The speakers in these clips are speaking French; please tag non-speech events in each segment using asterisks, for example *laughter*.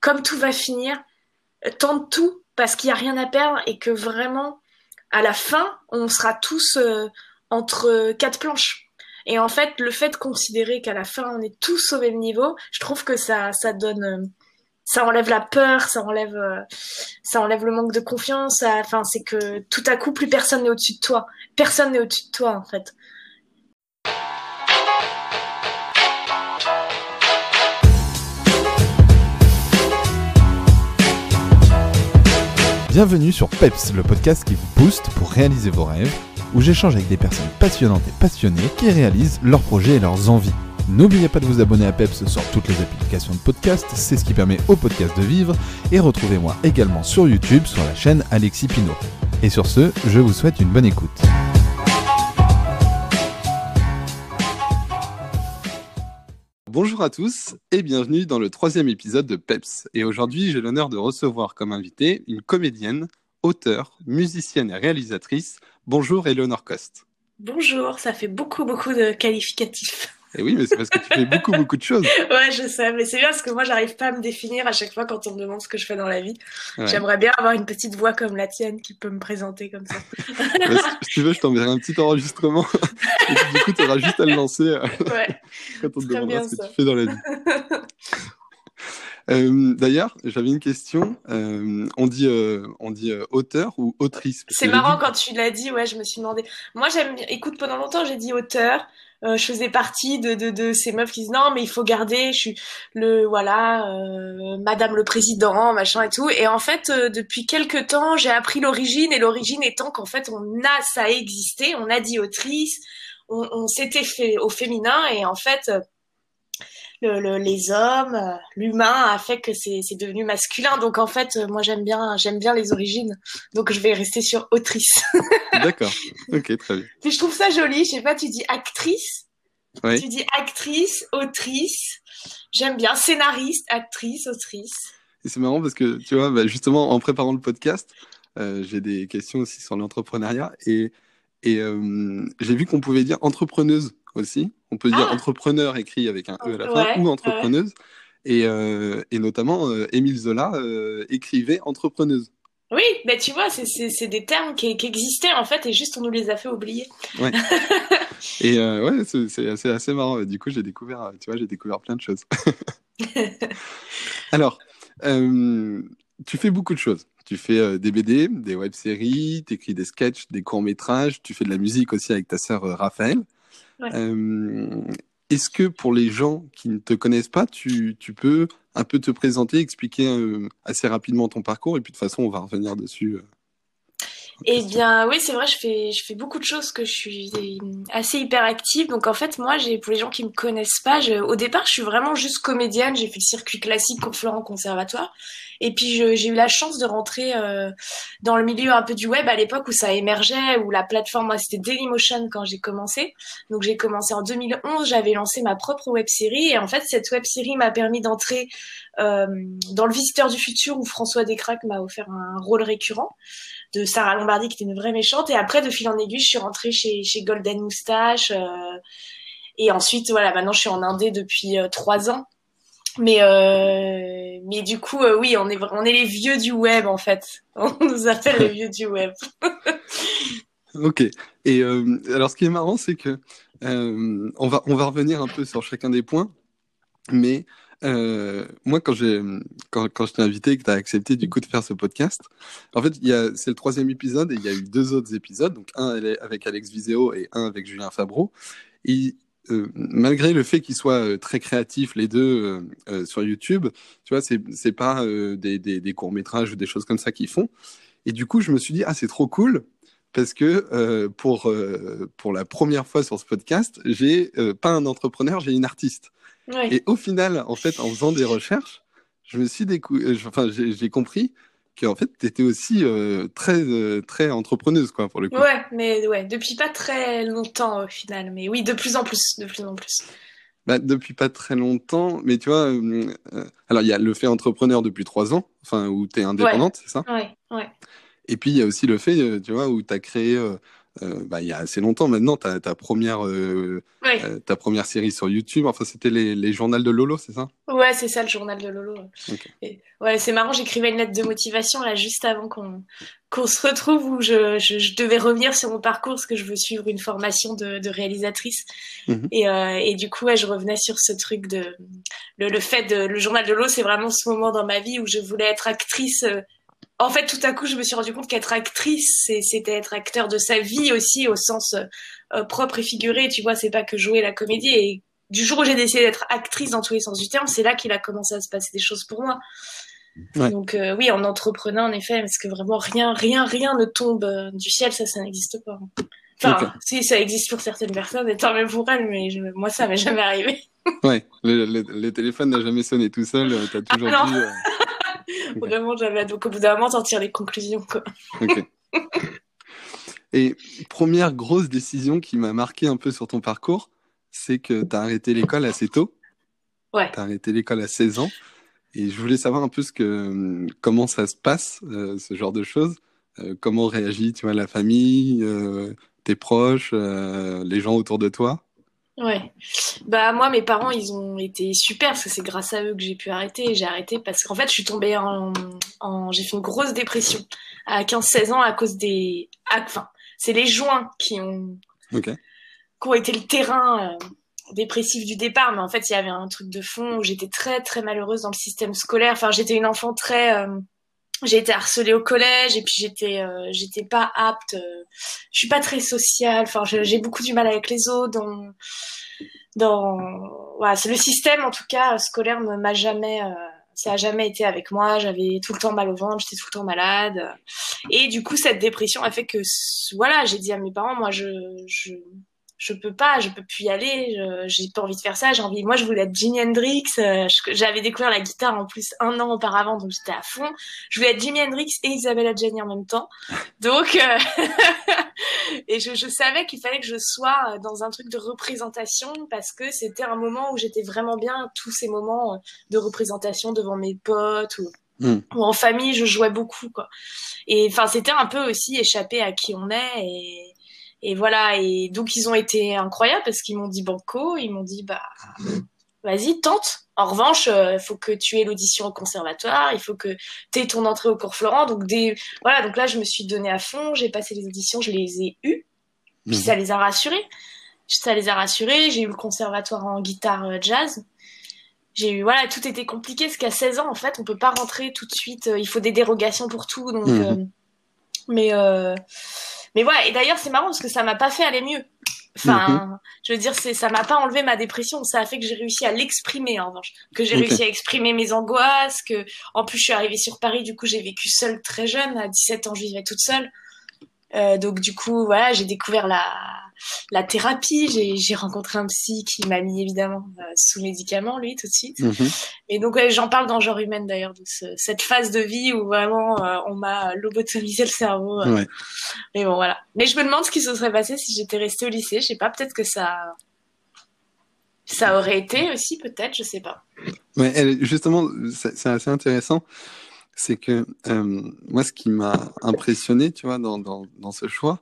comme tout va finir, tente tout parce qu'il n'y a rien à perdre et que vraiment, à la fin, on sera tous entre quatre planches. Et en fait, le fait de considérer qu'à la fin, on est tous au même niveau, je trouve que ça, ça donne, ça enlève la peur, ça enlève, euh, ça enlève le manque de confiance. Enfin, c'est que tout à coup, plus personne n'est au-dessus de toi. Personne n'est au-dessus de toi, en fait. Bienvenue sur PEPS, le podcast qui vous booste pour réaliser vos rêves où j'échange avec des personnes passionnantes et passionnées qui réalisent leurs projets et leurs envies. N'oubliez pas de vous abonner à PEPS sur toutes les applications de podcast, c'est ce qui permet au podcast de vivre, et retrouvez-moi également sur YouTube sur la chaîne Alexis Pinault. Et sur ce, je vous souhaite une bonne écoute. Bonjour à tous et bienvenue dans le troisième épisode de PEPS. Et aujourd'hui, j'ai l'honneur de recevoir comme invité une comédienne, auteure, musicienne et réalisatrice Bonjour Eleonore Coste. Bonjour, ça fait beaucoup, beaucoup de qualificatifs. Et eh oui, mais c'est parce que tu fais beaucoup, beaucoup de choses. *laughs* Ouais, je sais, mais c'est bien parce que moi, j'arrive pas à me définir à chaque fois quand on me demande ce que je fais dans la vie. J'aimerais bien avoir une petite voix comme la tienne qui peut me présenter comme ça. *laughs* si tu veux, je t'enverrai un petit enregistrement. *laughs* Et du coup, tu auras juste à le lancer euh, ouais. quand on te demandera ce que tu fais dans la vie. Euh, d'ailleurs, j'avais une question. Euh, on dit, euh, on dit auteur ou autrice? C'est marrant quand tu l'as dit. Ouais, je me suis demandé. Moi, j'aime. Écoute, pendant longtemps, j'ai dit auteur. Je faisais partie de, de, de, ces meufs qui disent non, mais il faut garder. Je suis le voilà, Madame le Président, machin et tout. Et en fait, depuis quelques temps, j'ai appris l'origine et l'origine étant qu'en fait, on a ça a existé. On a dit autrice. On, on s'était fait au féminin et en fait le, les hommes, euh, l'humain a fait que c'est devenu masculin. Donc en fait, euh, moi j'aime bien j'aime bien les origines. Donc je vais rester sur autrice. *laughs* D'accord. Ok, très bien. Puis je trouve ça joli. Je sais pas, tu dis actrice. Tu dis actrice, autrice. J'aime bien scénariste, actrice, autrice. Et c'est marrant parce que tu vois, bah, justement en préparant le podcast, euh, j'ai des questions aussi sur l'entrepreneuriat et et j'ai vu qu'on pouvait dire entrepreneuse aussi. On peut dire ah. entrepreneur écrit avec un E à la fin ou entrepreneuse. Et, euh, et, notamment, euh, Émile Zola euh, écrivait entrepreneuse. Oui, mais tu vois, c'est des termes qui, qui, existaient en fait et juste on nous les a fait oublier. Ouais. *laughs* et ouais, c'est assez, assez marrant. Du coup, j'ai découvert, tu vois, j'ai découvert plein de choses. *laughs* Alors, tu fais beaucoup de choses. Tu fais des BD, des web-séries, tu écris des sketchs, des courts-métrages, tu fais de la musique aussi avec ta sœur Raphaël. Euh, est-ce que pour les gens qui ne te connaissent pas, tu, tu peux un peu te présenter, expliquer euh, assez rapidement ton parcours et puis de toute façon on va revenir dessus. Eh bien, oui, c'est vrai, je fais, je fais beaucoup de choses que je suis assez hyper active. Donc, en fait, moi, j'ai, pour les gens qui me connaissent pas, au départ, je suis vraiment juste comédienne. J'ai fait le circuit classique au Florent Conservatoire. Et puis, j'ai eu la chance de rentrer euh, dans le milieu un peu du web à l'époque où ça émergeait, où la plateforme, moi, c'était Dailymotion quand j'ai commencé. Donc, j'ai commencé en 2011. J'avais lancé ma propre web série. Et en fait, cette web série m'a permis d'entrer euh, dans Le Visiteur du Futur où François Descraques m'a offert un rôle récurrent de Sarah Lombardi qui était une vraie méchante. Et après, de fil en aiguille, je suis rentrée chez, Golden Moustache. Euh, et ensuite, voilà, maintenant je suis en Indé depuis euh, trois ans. Mais euh, mais du coup, oui, on est on est les vieux du web en fait. *laughs* On nous appelle les vieux du web. *laughs* ok. Et alors, ce qui est marrant, c'est que on va on va revenir un peu sur chacun des points, mais euh, moi, quand, quand, quand je t'ai invité et que tu as accepté du coup de faire ce podcast, en fait, c'est le troisième épisode et il y a eu deux autres épisodes, donc un avec Alex Viseo et un avec Julien Fabreau. Et euh, malgré le fait qu'ils soient euh, très créatifs les deux sur YouTube, tu vois, c'est, pas des, courts-métrages ou des choses comme ça qu'ils font. Et du coup, je me suis dit, ah, c'est trop cool parce que pour, pour la première fois sur ce podcast, j'ai pas un entrepreneur, j'ai une artiste. Et au final, en fait, en faisant des recherches, je me suis euh, enfin, j'ai compris qu'en fait, tu étais aussi euh, très, euh, très entrepreneuse, quoi, pour le coup. Ouais, mais ouais, depuis pas très longtemps au final. Mais oui, de plus en plus, de plus en plus. Bah, depuis pas très longtemps, mais tu vois, alors il y a le fait entrepreneur depuis trois ans, enfin, où tu es indépendante, c'est ça? Ouais, ouais. Et puis il y a aussi le fait, tu vois, où tu as créé euh, bah, il y a assez longtemps maintenant, ta, ta première, euh, euh, ta première série sur YouTube. Enfin, c'était les, les journaux de Lolo, c'est ça? Ouais, c'est ça, le journal de Lolo. ouais, c'est marrant, j'écrivais une lettre de motivation là juste avant qu'on qu'on se retrouve où je, je, devais revenir sur mon parcours parce que je veux suivre une formation de, de réalisatrice. Mhm. Et, et du coup, ouais, je revenais sur ce truc de le, le fait de le journal de Lolo, c'est vraiment ce moment dans ma vie où je voulais être actrice en fait, tout à coup, je me suis rendu compte qu'être actrice, c'était être acteur de sa vie aussi, au sens euh, propre et figuré. Tu vois, c'est pas que jouer la comédie. Et du jour où j'ai décidé d'être actrice dans tous les sens du terme, c'est là qu'il a commencé à se passer des choses pour moi. Donc euh, oui, en entreprenant, en effet, parce que vraiment rien, rien, rien ne tombe euh, du ciel, ça, ça n'existe pas. Enfin, si ça existe pour certaines personnes, et tant même pour elles, mais moi, ça m'est jamais arrivé. ouais, le, téléphone n'a jamais sonné tout seul. T'as toujours ah, dit. *laughs* *laughs* Vraiment, j'avais donc au bout d'un moment, t'en tires les conclusions. Quoi. *laughs* Et première grosse décision qui m'a marqué un peu sur ton parcours, c'est que tu as arrêté l'école assez tôt. Ouais. Tu as arrêté l'école à 16 ans. Et je voulais savoir un peu ce que, comment ça se passe, euh, ce genre de choses. Euh, comment réagit tu vois, la famille, euh, tes proches, les gens autour de toi? Ouais. Bah moi mes parents ils ont été super parce que c'est grâce à eux que j'ai pu arrêter. J'ai arrêté parce qu'en fait je suis tombée en, en... j'ai fait une grosse dépression à 15-16 ans à cause des enfin c'est les joints qui ont qui ont été le terrain euh, dépressif du départ mais en fait il y avait un truc de fond où j'étais très très malheureuse dans le système scolaire. Enfin j'étais une enfant très euh, j'ai été harcelée au collège et puis j'étais euh, j'étais pas apte euh, je suis pas très sociale. Enfin j'ai beaucoup du mal avec les autres dans dans voilà c'est le système en tout cas scolaire ne m'a jamais euh, ça a jamais été avec moi. J'avais tout le temps mal au ventre j'étais tout le temps malade. Et du coup cette dépression a fait que voilà j'ai dit à mes parents moi je je je peux pas, je peux plus y aller, j'ai pas envie de faire ça, j'ai envie. Moi, je voulais être Jimi Hendrix. Euh, j'avais découvert la guitare en plus un an auparavant, donc j'étais à fond. Je voulais être Jimi Hendrix et Isabella Gianni en même temps. Donc, euh, *laughs* et je, je savais qu'il fallait que je sois dans un truc de représentation parce que c'était un moment où j'étais vraiment bien. Tous ces moments de représentation devant mes potes ou hmm. ou en famille, je jouais beaucoup, quoi. Et enfin, c'était un peu aussi échapper à qui on est et et voilà, et donc ils ont été incroyables parce qu'ils m'ont dit banco, ils m'ont dit bah vas-y tente. En revanche, il euh, faut que tu aies l'audition au conservatoire, il faut que tu aies ton entrée au cours Florent. Donc des voilà, donc là je me suis donné à fond, j'ai passé les auditions, je les ai eues, puis mhm. ça les a rassurés. Ça les a rassurés, j'ai eu le conservatoire en guitare euh, jazz. J'ai eu voilà, tout était compliqué parce qu'à 16 ans en fait, on peut pas rentrer tout de suite, euh, il faut des dérogations pour tout donc mhm. mais mais voilà, et d'ailleurs, c'est marrant parce que ça m'a pas fait aller mieux. Enfin, mhm. je veux dire, c'est, ça m'a pas enlevé ma dépression. Ça a fait que j'ai réussi à l'exprimer, en revanche. Que j'ai réussi à exprimer mes angoisses, que, en plus, je suis arrivée sur Paris, du coup, j'ai vécu seule très jeune. À 17 ans, je vivais toute seule. Euh, donc du coup, voilà, j'ai découvert la, la thérapie. J'ai rencontré un psy qui m'a mis évidemment euh, sous médicaments, lui, tout de suite. Mhm. Et donc j'en parle dans Genre Humaine d'ailleurs, de ce, cette phase de vie où vraiment euh, on m'a lobotomisé le cerveau. Ouais. Mais bon, voilà. Mais je me demande ce qui se serait passé si j'étais restée au lycée. Je sais pas, peut-être que ça... Ça aurait été aussi, peut-être, je sais pas. Ouais, justement, c'est assez intéressant c'est que euh, moi, ce qui m'a impressionné, tu vois, dans, dans, dans ce choix,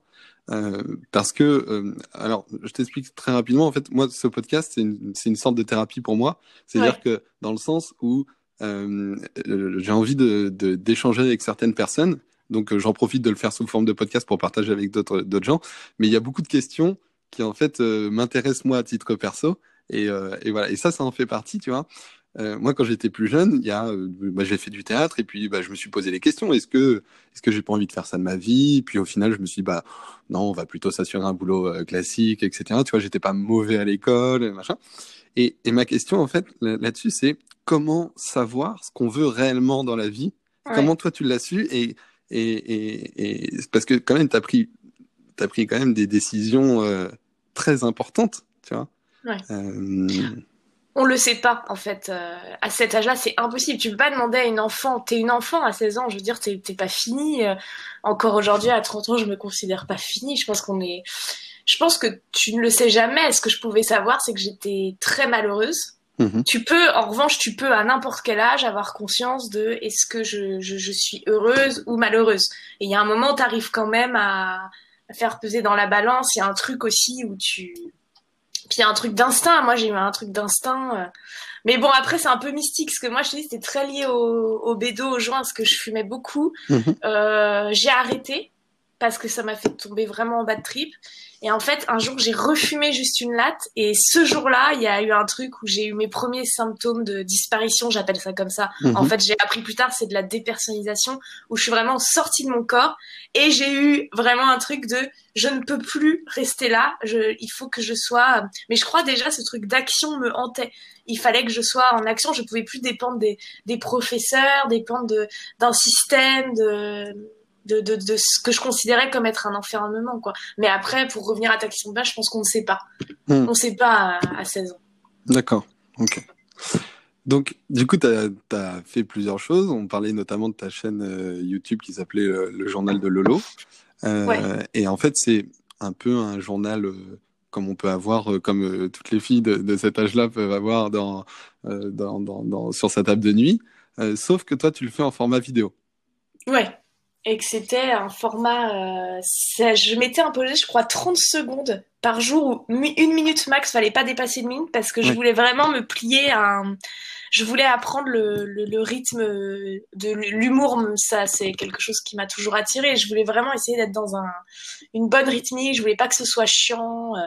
euh, parce que, euh, alors, je t'explique très rapidement. En fait, moi, ce podcast, c'est une, une, sorte de thérapie pour moi. C'est-à-dire que dans le sens où j'ai envie de d'échanger avec certaines personnes, donc j'en profite de le faire sous forme de podcast pour partager avec d'autres gens. Mais il y a beaucoup de questions qui en fait m'intéressent moi à titre perso. Et, et voilà. Et ça, ça en fait partie, tu vois. Euh, moi, quand j'étais plus jeune, il y a, euh, bah, j'ai fait du théâtre et puis bah, je me suis posé les questions. Est-ce que, est-ce que j'ai pas envie de faire ça de ma vie? Puis au final, je me suis dit, bah non, on va plutôt s'assurer un boulot euh, classique, etc. Tu vois, j'étais pas mauvais à l'école, machin. Et, et ma question en fait là-dessus, c'est comment savoir ce qu'on veut réellement dans la vie? Comment toi tu l'as su? Et, et, et, et, parce que quand même, t'as pris, as pris quand même des décisions très importantes, tu vois? Ouais on le sait pas en fait. Euh, à cet âge-là, c'est impossible. Tu peux pas demander à une enfant. T'es une enfant à 16 ans. Je veux dire, t'es pas fini. Euh, encore aujourd'hui, à 30 ans, je me considère pas fini. Je pense qu'on est. Je pense que tu ne le sais jamais. Ce que je pouvais savoir, c'est que j'étais très malheureuse. Mhm. Tu peux, en revanche, tu peux à n'importe quel âge avoir conscience de est-ce que je, je, suis heureuse ou malheureuse. Et il y a un moment, tu arrives quand même à, faire peser dans la balance. Il y a un truc aussi où tu, puis il y a un truc d'instinct. Moi, j'ai eu un truc d'instinct. Euh. Mais bon, après, c'est un peu mystique, parce que moi, je te dis, c'était très lié au, au bédo, au joint, parce que je fumais beaucoup. Mhm. Euh, j'ai arrêté parce que ça m'a fait tomber vraiment en bas de trip. Et en fait, un jour, j'ai refumé juste une latte. Et ce jour-là, il y a eu un truc où j'ai eu mes premiers symptômes de disparition, j'appelle ça comme ça. Mhm. En fait, j'ai appris plus tard, c'est de la dépersonnalisation, où je suis vraiment sortie de mon corps. Et j'ai eu vraiment un truc de, je ne peux plus rester là. Je, il faut que je sois. Mais je crois déjà, ce truc d'action me hantait. Il fallait que je sois en action. Je pouvais plus dépendre des, des professeurs, dépendre de, d'un système, de de, de, de, ce que je considérais comme être un enfermement. Quoi. Mais après, pour revenir à ta question de base, je pense qu'on ne sait pas. Hmm. On ne sait pas à, à 16 ans. D'accord, ok. Donc, du coup, tu as, fait plusieurs choses. On parlait notamment de ta chaîne euh, YouTube qui s'appelait euh, Le Journal de Lolo. Euh, Ouais. Et en fait, c'est un peu un journal comme on peut avoir, comme toutes les filles de, de cet âge-là peuvent avoir dans, dans, dans, dans- sur sa table de nuit. Sauf que toi, tu le fais en format vidéo. Ouais. Et que c'était un format. euh, ça- je m'étais imposé, je crois, 30 secondes par jour ou une minute max, fallait pas dépasser une minute parce que je voulais vraiment me plier à un. Je voulais apprendre le, le, le rythme de l'humour, ça c'est quelque chose qui m'a toujours attiré. Je voulais vraiment essayer d'être dans un, une bonne rythmique, je voulais pas que ce soit chiant. euh,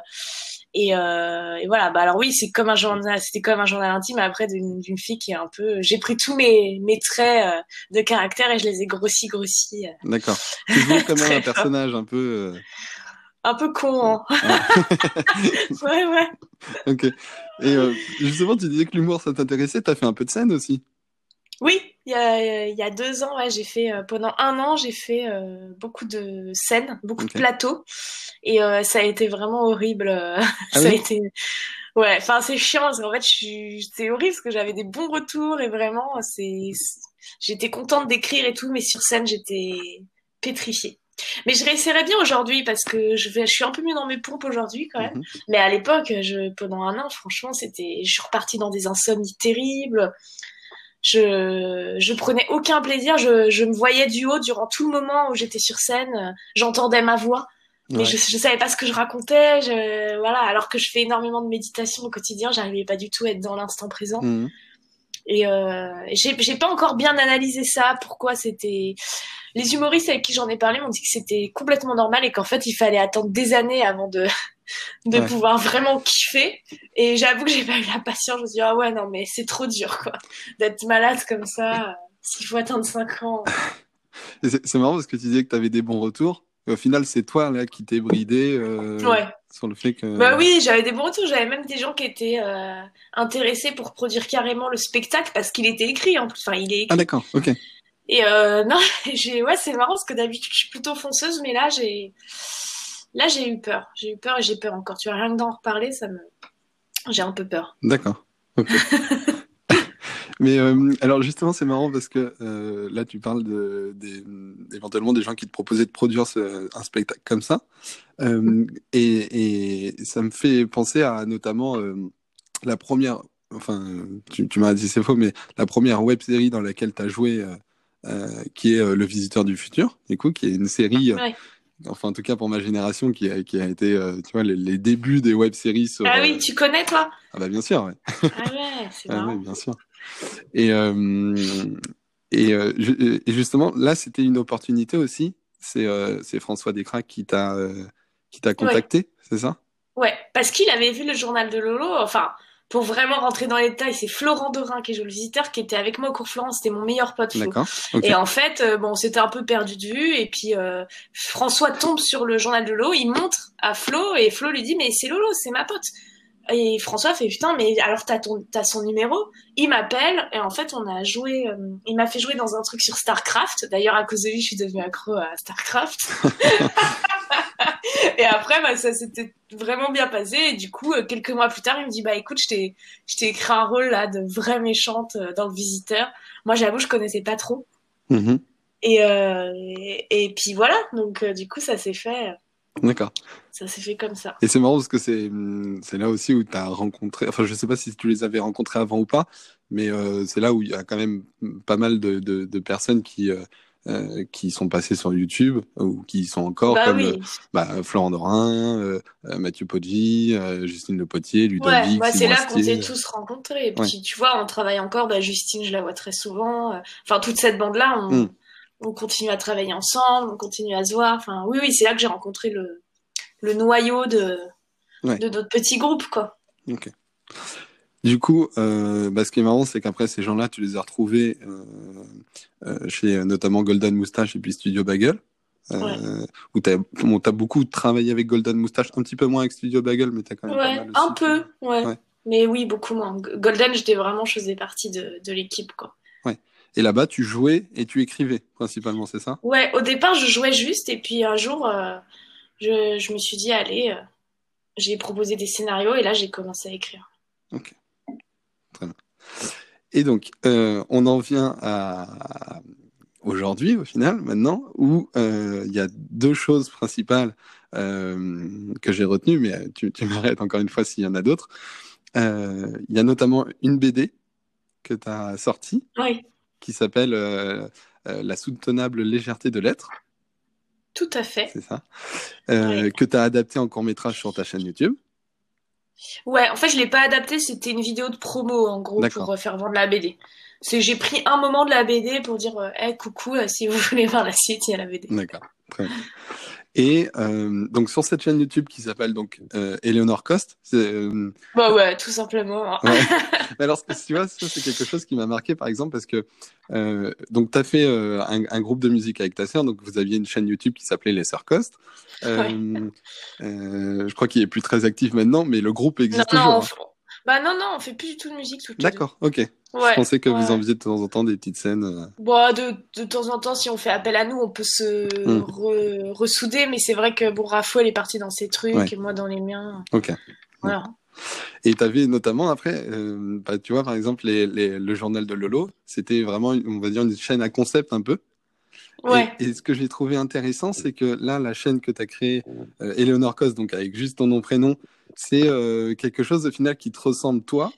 Et, euh, et voilà, bah alors oui, c'est comme un journal, c'était comme un journal intime après d'une fille qui est un peu. J'ai pris tous mes, mes traits euh, de caractère et je les ai grossis, grossis. euh, D'accord. Tu jouais quand *laughs* même un personnage un peu. Un peu con, hein. euh, *laughs* ouais, ouais. Ok. Et euh, justement, tu disais que l'humour, ça t'intéressait. Tu as fait un peu de scène aussi. Oui, il y a, il y a deux ans, ouais, j'ai fait euh, pendant un an, j'ai fait euh, beaucoup de scènes, beaucoup de plateaux, et euh, ça a été vraiment horrible. *laughs* Ah ça a été, ouais, enfin c'est chiant parce qu'en fait, je c'est horrible parce que j'avais des bons retours et vraiment, c'est, j'étais contente d'écrire et tout, mais sur scène, j'étais pétrifiée. Mais je réessayerais bien aujourd'hui parce que je vais, je suis un peu mieux dans mes pompes aujourd'hui quand même. Mhm. Mais à l'époque, je, pendant un an, franchement, c'était, je suis repartie dans des insomnies terribles. Je, je prenais aucun plaisir. Je, je me voyais du haut durant tout le moment où j'étais sur scène. J'entendais ma voix, mais Ouais. je, je savais pas ce que je racontais. Je, voilà, alors que je fais énormément de méditation au quotidien, j'arrivais pas du tout à être dans l'instant présent. Mhm. Et euh, j'ai pas encore bien analysé ça. Pourquoi c'était les humoristes avec qui j'en ai parlé m'ont dit que c'était complètement normal et qu'en fait il fallait attendre des années avant de de Ouais. pouvoir vraiment kiffer. Et j'avoue que j'ai pas eu la patience. Je me suis dit ah ouais non mais c'est trop dur quoi d'être malade comme ça. euh, S'il faut attendre 5 ans. Et C'est marrant parce que tu disais que tu avais des bons retours. Et au final, c'est toi là qui t'es bridé euh, Ouais. sur le fait que. Bah oui, j'avais des bons retours. J'avais même des gens qui étaient euh, intéressés pour produire carrément le spectacle parce qu'il était écrit en plus. Enfin, il est écrit. Ah d'accord, ok. Et euh, *laughs* non, ouais, c'est marrant parce que d'habitude je suis plutôt fonceuse, mais là j'ai là j'ai eu peur. J'ai eu peur et j'ai peur encore. Tu vois, rien que d'en reparler, ça me j'ai un peu peur. D'accord. *laughs* Mais euh, alors justement, c'est marrant parce que euh, là, tu parles de, des, éventuellement des gens qui te proposaient de produire ce- un spectacle comme ça. Euh, et, et ça me fait penser à notamment la première, enfin, tu, tu m'as dit c'est faux, mais la première web série dans laquelle tu as joué, qui est Le Visiteur du Futur, du coup, qui est une série, Ouais. Enfin en tout cas pour ma génération, qui a, qui a été, euh, tu vois, les, les débuts des web séries sur. Ah euh, oui, tu connais toi? Ah bah bien sûr, ouais. Ah ouais, c'est *laughs* Ah bien sûr. Et, euh, et, euh, ju- et justement, là, c'était une opportunité aussi. C'est euh, François Descraques qui t'a euh, qui t'a contacté, c'est ça? Ouais, parce qu'il avait vu le journal de Lolo. Enfin, pour vraiment rentrer dans les détails, c'est Florent Dorin qui est le visiteur qui était avec moi au cours Florence. C'était mon meilleur pote. D'accord. Et en fait, euh, bon, c'était un peu perdu de vue. Et puis euh, François tombe sur le journal de Lolo, il montre à Flo et Flo lui dit mais c'est Lolo, c'est ma pote. Et François fait putain mais alors t'as ton t'as son numéro. Il m'appelle et en fait on a joué. euh, il m'a fait jouer dans un truc sur Starcraft. D'ailleurs à cause de lui je suis devenue accro à Starcraft. *laughs* et après bah ça s'était vraiment bien passé. Et du coup euh, quelques mois plus tard il me dit bah écoute je t'ai je t'ai écrit un rôle là de vraie méchante euh, dans le visiteur. Moi j'avoue je connaissais pas trop. Mhm. Et, euh, et, et puis voilà, donc euh, du coup ça s'est fait, D'accord. ça s'est fait comme ça. Et c'est marrant parce que c'est hum, c'est là aussi où tu as rencontré, enfin je sais pas si tu les avais rencontrés avant ou pas, mais euh, c'est là où il y a quand même pas mal de, de, de personnes qui, euh, euh, qui sont passés sur YouTube ou qui sont encore Bah comme oui. euh, bah, Florent Dorin, Mathieu Poggi, Justine Le Potier, Ludovic, Ouais, bah, c'est là qu'on s'est tous rencontrés. Et puis, tu vois, on travaille encore. Bah, Justine, je la vois très souvent. Enfin, toute cette bande-là, on, Mm. On continue à travailler ensemble, on continue à se voir. Enfin, oui, oui, c'est là que j'ai rencontré le, le noyau de, Ouais. de notre petit groupe, quoi. Ok. Du coup, euh, bah, ce qui est marrant, c'est qu'après ces gens-là, tu les as retrouvés euh, euh, chez notamment Golden Moustache et puis Studio Bagel, Ouais. où tu as, bon, t'as beaucoup travaillé avec Golden Moustache, un petit peu moins avec Studio Bagel, mais tu as quand même pas Ouais, mal aussi. un peu, ouais. Ouais. Mais oui, beaucoup moins. Golden, j'étais vraiment, je faisais partie de, de l'équipe, quoi. Et là-bas, tu jouais et tu écrivais, principalement, c'est ça? Ouais, au départ, je jouais juste, et puis un jour, euh, je, je me suis dit, allez, euh, j'ai proposé des scénarios, et là, j'ai commencé à écrire. Ok. Très bien. Et donc, euh, on en vient à aujourd'hui, au final, maintenant, où il y a deux choses principales que j'ai retenues, mais tu, tu m'arrêtes encore une fois s'il y en a d'autres. Il y a notamment une BD que tu as sortie Oui, qui s'appelle euh, euh, La soutenable légèreté de l'être, tout à fait. c'est ça, euh, que tu as adapté en court métrage sur ta chaîne YouTube. Ouais, en fait, je l'ai pas adapté, c'était une vidéo de promo, en gros, pour faire vendre la BD. J'ai pris un moment de la BD pour dire, hey, coucou, si vous *laughs* voulez voir la suite, il y a la BD. D'accord. Très bien. Et euh, donc sur cette chaîne YouTube qui s'appelle donc euh, Eleanor Cost, c'est, euh, Bah ouais, tout simplement. ouais. *laughs* Mais alors tu vois, ça c'est quelque chose qui m'a marqué par exemple parce que euh, donc tu as fait euh, un, un groupe de musique avec ta sœur, donc vous aviez une chaîne YouTube qui s'appelait Les Sœurs Cost. Euh, euh, je crois qu'il est plus très actif maintenant, mais le groupe Non, existe non, toujours. on hein. bah non, non, on fait plus du tout de musique toutes. D'accord, ok. Ouais, je pensais que ouais. vous en faisiez de temps en temps des petites scènes. euh, Bon, de, de temps en temps, si on fait appel à nous, on peut se Mm. re- ressouder, mais c'est vrai que bon, Rafo, elle est partie dans ses trucs, Ouais. et moi dans les miens. Ok. Voilà. Et tu avais notamment après, euh, bah, tu vois, par exemple, les, les- le journal de Lolo, c'était vraiment, on va dire, une chaîne à concept un peu. Ouais. Et, et ce que j'ai trouvé intéressant, c'est que là, la chaîne que tu as créée, euh, Eleanor Cos, donc avec juste ton nom, prénom, c'est euh, quelque chose au final qui te ressemble toi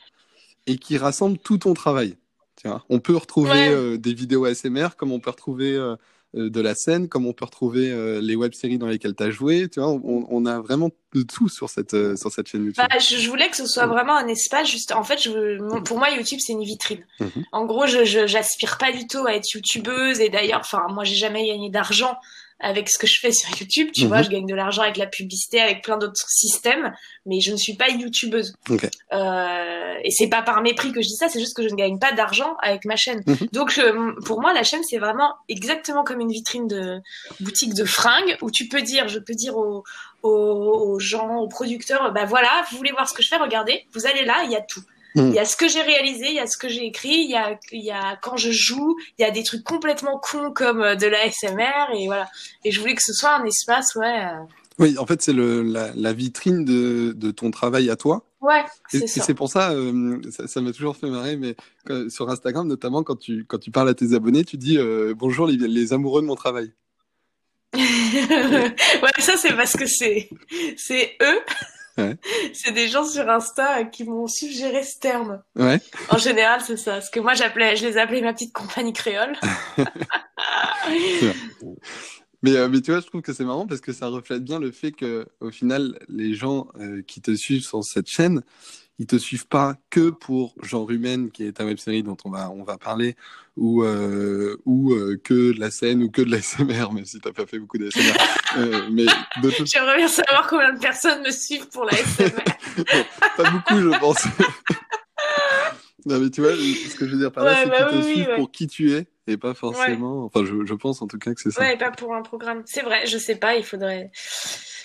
et qui rassemble tout ton travail. Tu vois, on peut retrouver Ouais. euh, des vidéos ASMR, comme on peut retrouver euh, euh, de la scène, comme on peut retrouver euh, les web-séries dans lesquelles tu as joué. Tu vois, on, on a vraiment de tout sur cette, sur cette chaîne YouTube. Bah, je, je voulais que ce soit vraiment un espace juste. En fait, je, pour moi, YouTube c'est une vitrine. Mhm. En gros, je, je- j'aspire pas du tout à être youtubeuse et d'ailleurs, enfin, moi, j'ai jamais gagné d'argent avec ce que je fais sur YouTube. Tu Mhm. vois, je gagne de l'argent avec la publicité, avec plein d'autres systèmes, mais je ne suis pas youtubeuse. Ok. Euh, et c'est pas par mépris que je dis ça, c'est juste que je ne gagne pas d'argent avec ma chaîne. Mhm. Donc, pour moi, la chaîne c'est vraiment exactement comme une vitrine de boutique de fringues où tu peux dire, je peux dire aux aux, aux gens, aux producteurs, bah voilà, vous voulez voir ce que je fais, regardez, vous allez là, il y a tout. Mm. Il y a ce que j'ai réalisé, il y a ce que j'ai écrit, il y a, y a quand je joue, il y a des trucs complètement cons comme euh, de la SMR et voilà. Et je voulais que ce soit un espace, ouais, euh, Oui, en fait, c'est la, la vitrine de, de ton travail à toi. ouais, Et, c'est et ça. c'est pour ça, euh, ça ça m'a toujours fait marrer, mais quand- sur Instagram, notamment, quand tu, quand tu parles à tes abonnés, tu dis euh, bonjour les, les amoureux de mon travail. *laughs* ouais, ça c'est parce que c'est eux. Ouais. *laughs* C'est des gens sur Insta qui m'ont suggéré ce terme. Ouais. En général, c'est ça. Parce que moi, j'appelais, je les appelais ma petite compagnie créole. *laughs* *laughs* Mais, euh, mais tu vois, je trouve que c'est marrant parce que ça reflète bien le fait que, au final, les gens euh, qui te suivent sur cette chaîne, ils te suivent pas que pour Genre Humaine, qui est ta web série dont on va, on va parler, ou, euh, ou euh, que de la scène ou que de la SMR, même si t'as pas fait beaucoup d'ASMR. *laughs* euh, mais J'aimerais bien savoir combien de personnes me suivent pour la SMR. *laughs* Pas beaucoup, je pense. *laughs* non, mais tu vois, ce que je veux dire par là, Ouais, c'est bah qu'ils te oui, suivent ouais. pour qui tu es et pas forcément. Enfin, je, je pense en tout cas que c'est ça. ouais, pas pour un programme. C'est vrai, je sais pas, il faudrait.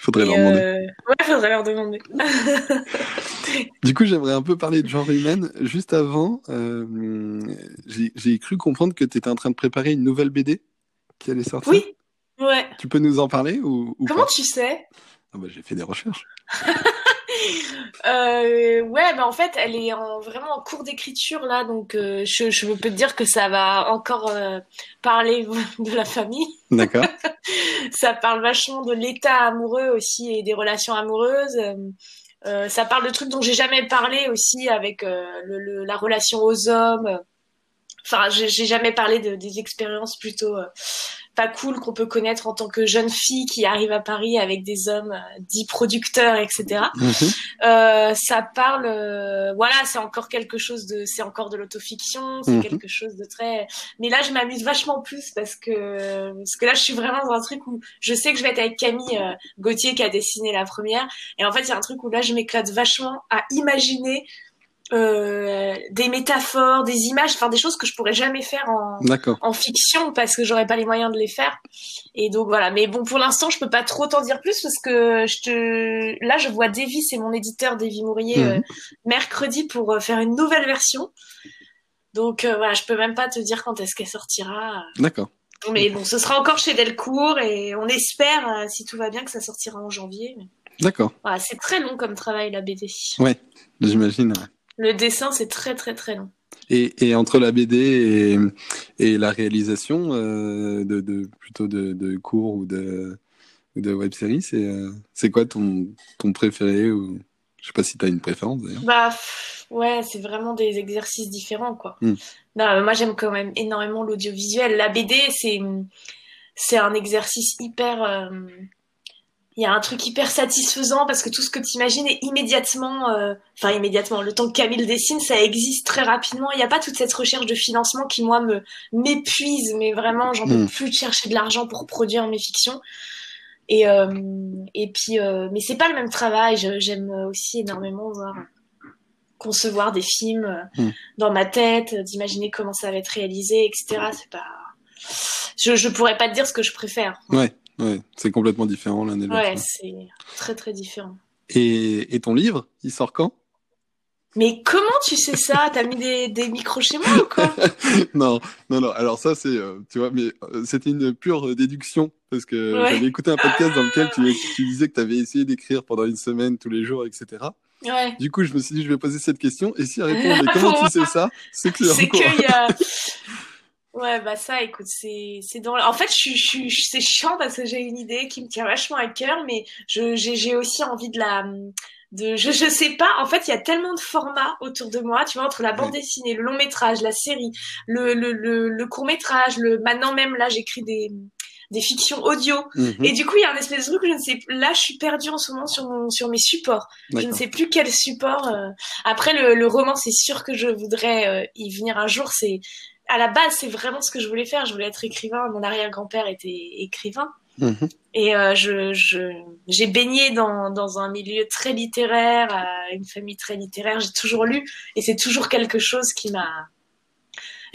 Faudrait Et, leur demander. euh, Ouais, faudrait leur demander. *laughs* Du coup, j'aimerais un peu parler de genre humaine. Juste avant, euh, j'ai cru comprendre que tu étais en train de préparer une nouvelle BD qui allait sortir. Oui, ouais. Tu peux nous en parler ou, ou Comment tu sais? Ah bah, J'ai fait des recherches. *laughs* Euh, ouais, bah en fait, elle est en, vraiment en cours d'écriture là, donc euh, je, je peux te dire que ça va encore euh, parler *laughs* de la famille. D'accord. *laughs* Ça parle vachement de l'état amoureux aussi et des relations amoureuses. Euh, ça parle de trucs dont j'ai jamais parlé aussi avec le, le- la relation aux hommes. enfin, j'ai jamais parlé de, des expériences plutôt pas cool qu'on peut connaître en tant que jeune fille qui arrive à Paris avec des hommes euh, dits producteurs, etc. Mhm. Euh, ça parle, euh, voilà, c'est encore quelque chose de, c'est encore de l'autofiction, c'est mhm. quelque chose de très. Mais là, je m'amuse vachement plus parce que parce que là, je suis vraiment dans un truc où je sais que je vais être avec Camille Gauthier qui a dessiné la première, et en fait, il y a un truc où là, je m'éclate vachement à imaginer euh, des métaphores, des images, enfin des choses que je pourrais jamais faire en, en fiction parce que j'aurais pas les moyens de les faire. Et donc voilà. Mais bon, pour l'instant, je peux pas trop t'en dire plus parce que je te, là, je vois Davy, c'est mon éditeur Davy Mourier, mhm. euh, mercredi pour euh, faire une nouvelle version. Donc voilà, je peux même pas te dire quand est-ce qu'elle sortira. D'accord. Mais bon, ce sera encore chez Delcourt et on espère, si tout va bien, que ça sortira en janvier. D'accord. Voilà, c'est très long comme travail la BD. Ouais, j'imagine. Le dessin, c'est très très très long. Et, et, entre la BD et, et la réalisation euh, de, de, plutôt de, de, cours ou de, de web série, c'est euh, quoi ton, ton préféré ou je sais pas si tu as une préférence d'ailleurs. Bah ouais, c'est vraiment des exercices différents quoi. Hmm. Non, moi j'aime quand même énormément l'audiovisuel. La BD c'est c'est un exercice hyper euh, il y a un truc hyper satisfaisant parce que tout ce que tu imagines est immédiatement, euh, enfin immédiatement, le temps que Camille dessine, ça existe très rapidement. Il n'y a pas toute cette recherche de financement qui moi me m'épuise, mais vraiment j'en peux hmm. plus de chercher de l'argent pour produire mes fictions. Et euh, et puis, euh, mais c'est pas le même travail. J'aime aussi énormément voir concevoir des films hmm. dans ma tête, d'imaginer comment ça va être réalisé, etc. C'est pas, je je pourrais pas te dire ce que je préfère. Ouais. Ouais, c'est complètement différent l'un et l'autre. Ouais, c'est très très différent. Et, et ton livre, il sort quand? Mais comment tu sais ça? T'as mis des, des, micros chez moi ou quoi? *laughs* Non, non, non. Alors ça, c'est, euh, tu vois, mais euh, c'était une pure déduction parce que j'avais écouté un podcast dans lequel tu, tu disais que tu avais essayé d'écrire pendant une semaine tous les jours, etc. Ouais. Du coup, je me suis dit, je vais poser cette question. Et si elle répond, mais *laughs* comment tu sais ça? C'est que c'est qu'il y a, Ouais, bah ça, écoute, c'est c'est dans. En fait, je suis, je, c'est chiant parce que j'ai une idée qui me tient vachement à cœur, mais je j'ai j'ai aussi envie de la de je je sais pas. En fait, il y a tellement de formats autour de moi, tu vois, entre la bande dessinée, le long métrage, la série, le le le, le court métrage, le maintenant même là, j'écris des des fictions audio. Mhm. Et du coup, il y a un espèce de truc que je ne sais là, je suis perdue en ce moment sur mon sur mes supports. Je ne sais plus quel support. Euh. Après le, le roman, c'est sûr que je voudrais euh, y venir un jour. C'est à la base, c'est vraiment ce que je voulais faire. Je voulais être écrivain. Mon arrière-grand-père était écrivain. Mhm. Et euh, je, j'ai baigné dans, dans un milieu très littéraire, euh, une famille très littéraire. J'ai toujours lu et c'est toujours quelque chose qui m'a.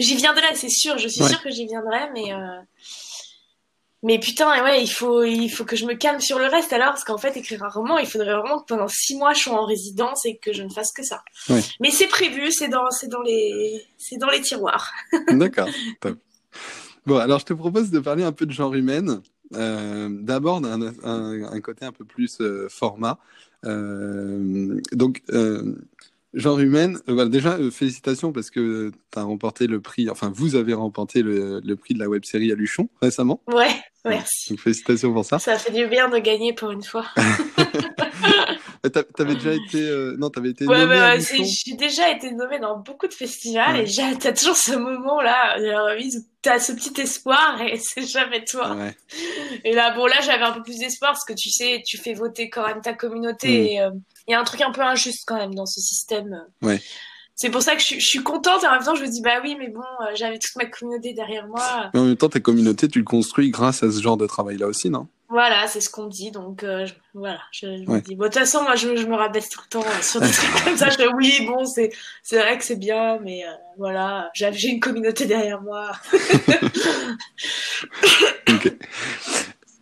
J'y viendrai, c'est sûr. Je suis sûre que j'y viendrai, mais euh, mais putain, ouais, il faut, il faut que je me calme sur le reste alors, parce qu'en fait, écrire un roman, il faudrait vraiment que pendant six mois, je sois en résidence et que je ne fasse que ça. Mais c'est prévu, c'est dans, c'est dans les, c'est dans les tiroirs. *laughs* D'accord. Bon, alors je te propose de parler un peu de genre humain. Euh, D'abord, d'un un, un, côté un peu plus euh, format. Euh, donc, euh, Genre humaine, euh, voilà, déjà, félicitations parce que tu as remporté le prix, enfin, vous avez remporté le, le prix de la web série à Luchon récemment. Ouais, merci. Félicitations pour ça. Ça fait du bien de gagner pour une fois. *laughs* T'avais déjà été, euh... non, t'avais été ouais, bah, J'ai déjà été nommée dans beaucoup de festivals ouais. et t'as toujours ce moment là de la remise où t'as ce petit espoir et *laughs* c'est jamais toi. Ouais. Et là, bon, là, j'avais un peu plus d'espoir parce que tu sais, tu fais voter quand même ta communauté mm. euh, il y a un truc un peu injuste quand même dans ce système. Ouais. C'est pour ça que je, je, suis contente et en même temps je me dis bah oui mais bon euh, j'avais toute ma communauté derrière moi. Mais en même temps ta communauté tu le construis grâce à ce genre de travail là aussi non? Voilà c'est ce qu'on dit donc euh, je, voilà je, je ouais. me dis bon de toute façon moi je, je, me rabaisse tout le temps euh, *laughs* sur des *laughs* trucs comme ça je dis oui bon c'est c'est vrai que c'est bien mais euh, voilà j'ai une communauté derrière moi. *laughs* ok.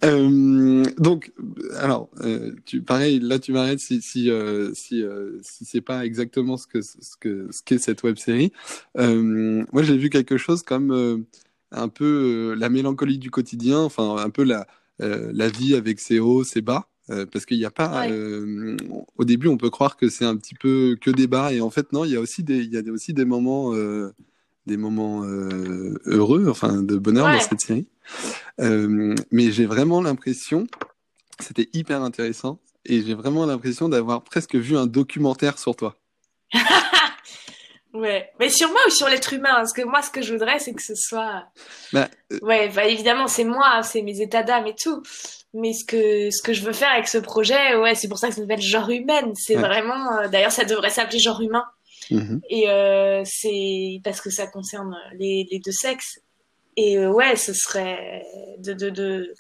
Euh, donc, alors, euh, tu, pareil, là, tu m'arrêtes si si euh, si, euh, si c'est pas exactement ce que ce que ce qu'est cette web série. Moi, j'ai vu quelque chose comme un peu la mélancolie du quotidien, enfin un peu la la vie avec ses hauts, ses bas. parce qu'il n'y a pas, ouais. au début, on peut croire que c'est un petit peu que des bas, et en fait, non, il y a aussi des, il y a aussi des moments des moments euh, heureux, enfin de bonheur ouais. dans cette série. Euh, mais j'ai vraiment l'impression, c'était hyper intéressant, et j'ai vraiment l'impression d'avoir presque vu un documentaire sur toi. *laughs* Ouais, mais sur moi ou sur l'être humain Parce que moi, ce que je voudrais, c'est que ce soit. Bah, Ouais, bah évidemment, c'est moi, c'est mes états d'âme et tout. Mais ce que ce que je veux faire avec ce projet, ouais, c'est pour ça que ça s'appelle genre humaine. C'est Ouais. vraiment. euh, D'ailleurs, ça devrait s'appeler genre humain. Mhm. Et euh, c'est parce que ça concerne les, les deux sexes. Et euh, ouais, ce serait de, de, de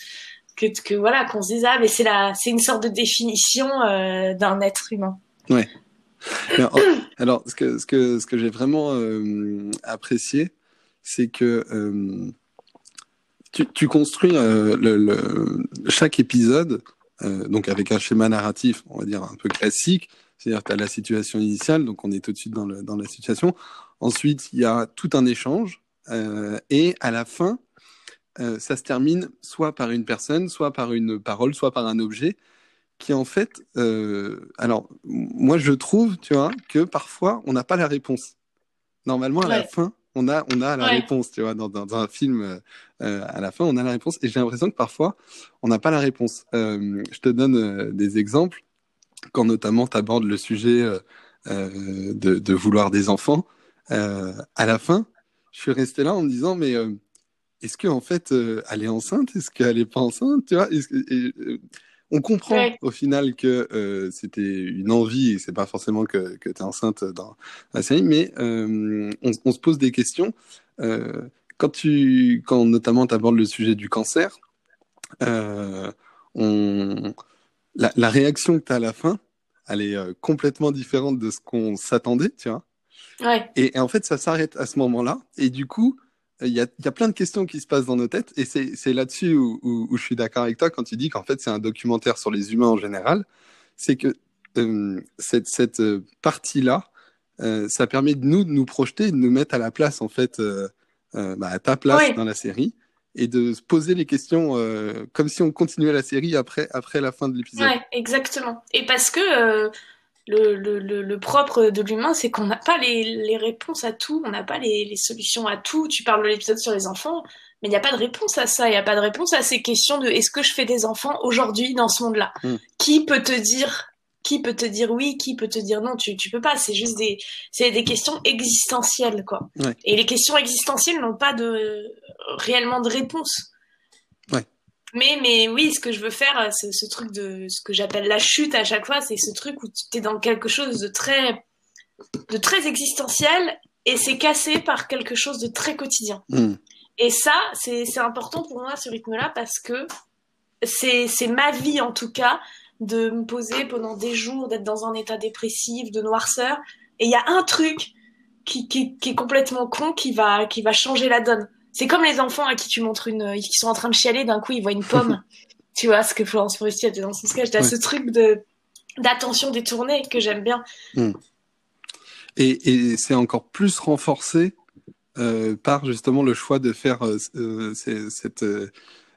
que, que voilà qu'on se dise ah mais c'est la c'est une sorte de définition euh, d'un être humain. En- *coughs* Alors, ce que, ce que, ce que j'ai vraiment euh, apprécié, c'est que tu, tu construis le, le- chaque épisode, donc avec un schéma narratif, on va dire un peu classique, c'est-à-dire que tu as la situation initiale, donc on est tout de suite dans, le, dans la situation. Ensuite, il y a tout un échange, euh, et à la fin, euh, ça se termine soit par une personne, soit par une parole, soit par un objet, qui en fait, euh, alors moi je trouve, tu vois, que parfois on n'a pas la réponse. Normalement à la fin, on a, on a la Ouais. réponse, tu vois, dans, dans, dans un film, euh, à la fin on a la réponse, et j'ai l'impression que parfois on n'a pas la réponse. Euh, je te donne euh, des exemples, quand notamment tu abordes le sujet euh, euh, de, de vouloir des enfants, euh, à la fin, je suis resté là en me disant, mais euh, est-ce que en fait elle est enceinte? Est-ce qu'elle est pas enceinte? Tu vois Est-ce que- et, On comprend Ouais. au final que c'était une envie et c'est pas forcément que, que tu es enceinte dans la série, mais on, on se pose des questions. Quand tu, quand notamment tu abordes le sujet du cancer, on, la, la réaction que tu as à la fin, elle est euh, complètement différente de ce qu'on s'attendait, tu vois. Ouais. Et, et en fait, ça s'arrête à ce moment-là. Et du coup, il y a, il y a plein de questions qui se passent dans nos têtes. Et c'est là-dessus où, où- où je suis d'accord avec toi quand tu dis qu'en fait, c'est un documentaire sur les humains en général. C'est que euh, cette, cette euh, partie-là, euh, ça permet de nous de nous projeter, de nous mettre à la place, en fait, euh, euh, bah, à ta place dans la série. Et de se poser les questions euh, comme si on continuait la série après, après la fin de l'épisode. Ouais, exactement. Et parce que euh, le, le, le, le propre de l'humain, c'est qu'on n'a pas les, les réponses à tout, on n'a pas les, les solutions à tout. Tu parles de l'épisode sur les enfants, mais il n'y a pas de réponse à ça. Il n'y a pas de réponse à ces questions de est-ce que je fais des enfants aujourd'hui dans ce monde-là? Mm. Qui peut te dire qui peut te dire oui, qui peut te dire non, tu, tu peux pas, c'est juste des, c'est des questions existentielles, quoi. Ouais. Et les questions existentielles n'ont pas de, réellement de réponse. Ouais. Mais, mais oui, ce que je veux faire, c'est ce truc de ce que j'appelle la chute à chaque fois, c'est ce truc où tu es dans quelque chose de très, de très existentiel et c'est cassé par quelque chose de très quotidien. Mm. Et ça, c'est c'est important pour moi, ce rythme-là, parce que c'est c'est ma vie, en tout cas, de me poser pendant des jours, d'être dans un état dépressif, de noirceur. Et il y a un truc qui, qui, qui est complètement con qui va, qui va changer la donne. C'est comme les enfants à qui tu montres une, qui sont en train de chialer, d'un coup ils voient une pomme. *laughs* tu vois ce que Florence Foresti a dit dans son sketch. T'as Ouais. ce truc de d'attention détournée que j'aime bien. Et, et c'est encore plus renforcé euh, par justement le choix de faire euh, euh, cette, euh,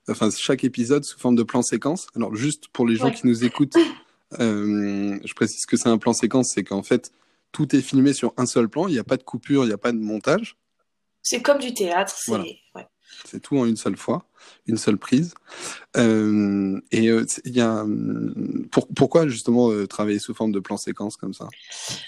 enfin, chaque épisode sous forme de plan séquence. Alors juste pour les gens Ouais. qui nous écoutent, *laughs* euh, je précise que c'est un plan séquence, c'est qu'en fait tout est filmé sur un seul plan, il n'y a pas de coupure, il n'y a pas de montage, C'est comme du théâtre. C'est Voilà. ouais. C'est tout en une seule fois, une seule prise. Euh, et euh, il y a hum, pour, pourquoi justement euh, travailler sous forme de plan séquence comme ça?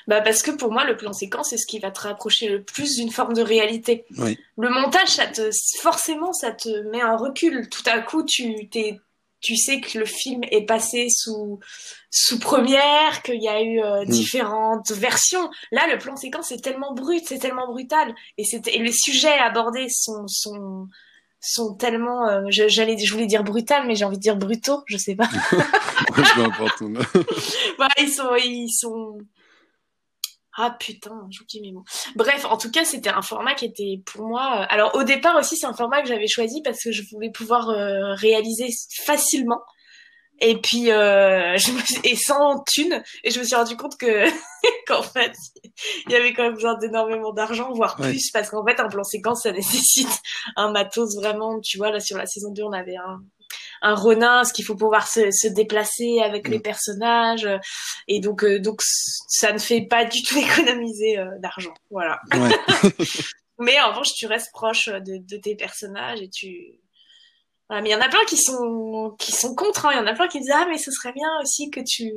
Bah parce que pour moi, le plan séquence, c'est ce qui va te rapprocher le plus d'une forme de réalité. Oui. Le montage, ça te, forcément, ça te met en recul. Tout à coup, tu, t'es, tu sais que le film est passé sous, sous première, qu'il y a eu euh, Mm. différentes versions. Là, le plan séquence est tellement brut, c'est tellement brutal. Et, et les sujets abordés sont, sont, sont tellement, euh, je, j'allais, je voulais dire brutal, mais j'ai envie de dire brutaux, je sais pas. *laughs* Bah, *laughs* ils sont, ils sont. Ah putain, j'oublie mes mots. Bref, en tout cas, c'était un format qui était pour moi. euh, Alors au départ aussi, c'est un format que j'avais choisi parce que je voulais pouvoir euh, réaliser facilement. Et puis, euh, *laughs* je me suis- et sans thune. Et je me suis rendu compte que *laughs* qu'en fait, il y avait quand même besoin d'énormément d'argent, voire Ouais. plus, parce qu'en fait, un plan séquence, ça nécessite un matos vraiment. Tu vois, là sur la saison 2, on avait un un Ronin, ce qu'il faut pouvoir se, se déplacer avec Mm. les personnages. euh, Et donc, euh, donc ça ne fait pas du tout *laughs* économiser euh, d'argent. Voilà. Ouais. *laughs* Mais en revanche, tu restes proche de, de tes personnages et tu. Voilà. Mais il y en a plein qui sont qui sont contre. hein. Il y en a plein qui disent ah mais ce serait bien aussi que tu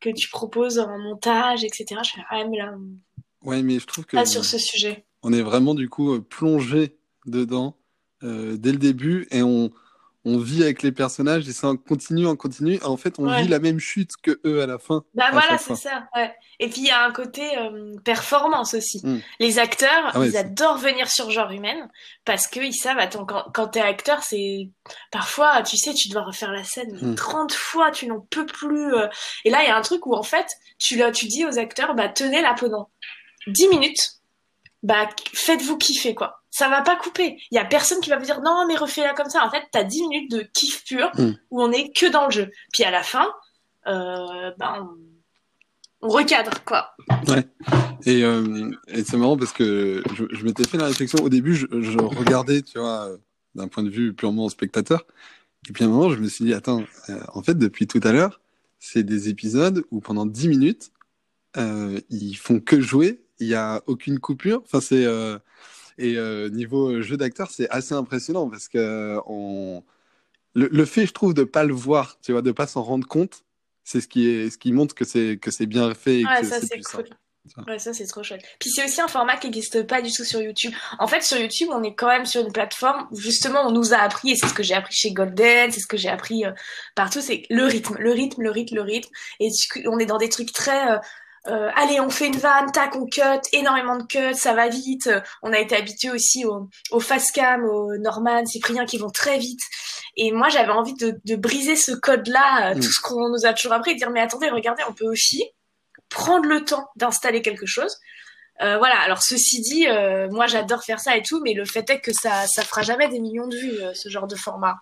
que tu proposes un montage, etc. Je fais ah mais là Ouais, mais je trouve que. Sur ce sujet. On est vraiment, du coup, plongé dedans dès le début et on, on vit avec les personnages et ça continue, en continue. En fait, on vit la même chute que eux à la fin. Bah voilà, c'est ça. Ouais. Et puis il y a un côté euh, performance aussi. Hmm. Les acteurs, ah ils adorent venir sur genre humaine parce qu'ils savent, attends, quand, quand t'es acteur, c'est parfois, tu sais, tu dois refaire la scène 30 hmm. fois, tu n'en peux plus. Euh. Et là, il y a un truc où en fait, tu, tu dis aux acteurs, bah tenez la pendant 10 minutes, bah faites-vous kiffer quoi ça va pas couper. Il y a personne qui va vous dire non mais refais-la comme ça. En fait, tu as 10 minutes de kiff pur mm. où on est que dans le jeu. Puis à la fin, euh, ben, on, recadre quoi. Ouais. Et, euh, et c'est marrant parce que je, je m'étais fait la réflexion au début, je, je regardais, tu vois, d'un point de vue purement spectateur. Et puis à un moment, je me suis dit attends, euh, en fait depuis tout à l'heure, c'est des épisodes où pendant 10 minutes, euh, ils font que jouer, il y a aucune coupure. Enfin c'est euh, et euh, niveau euh, jeu d'acteur, c'est assez impressionnant parce que on... le, le, fait, je trouve, de pas le voir, tu vois, de pas s'en rendre compte, c'est ce qui est, ce qui montre que c'est que c'est bien fait. Et ouais, que ça c'est cool. Ouais, ça c'est trop chouette. Puis c'est aussi un format qui n'existe pas du tout sur YouTube. En fait, sur YouTube, on est quand même sur une plateforme où justement on nous a appris, et c'est ce que j'ai appris chez Golden, c'est ce que j'ai appris euh, partout, c'est le rythme, le rythme, le rythme, le rythme. Et on est dans des trucs très euh, allez, on fait une vanne, tac, on cut, énormément de cuts, ça va vite. On a été habitué aussi au, au fast cam, au Norman, Cyprien qui vont très vite. Et moi, j'avais envie de, de, briser ce code-là, euh, mm. tout ce qu'on nous a toujours appris, et dire mais attendez, regardez, on peut aussi prendre le temps d'installer quelque chose. Euh, voilà. Alors ceci dit, euh, moi j'adore faire ça et tout, mais le fait est que ça ça fera jamais des millions de vues ce genre de format.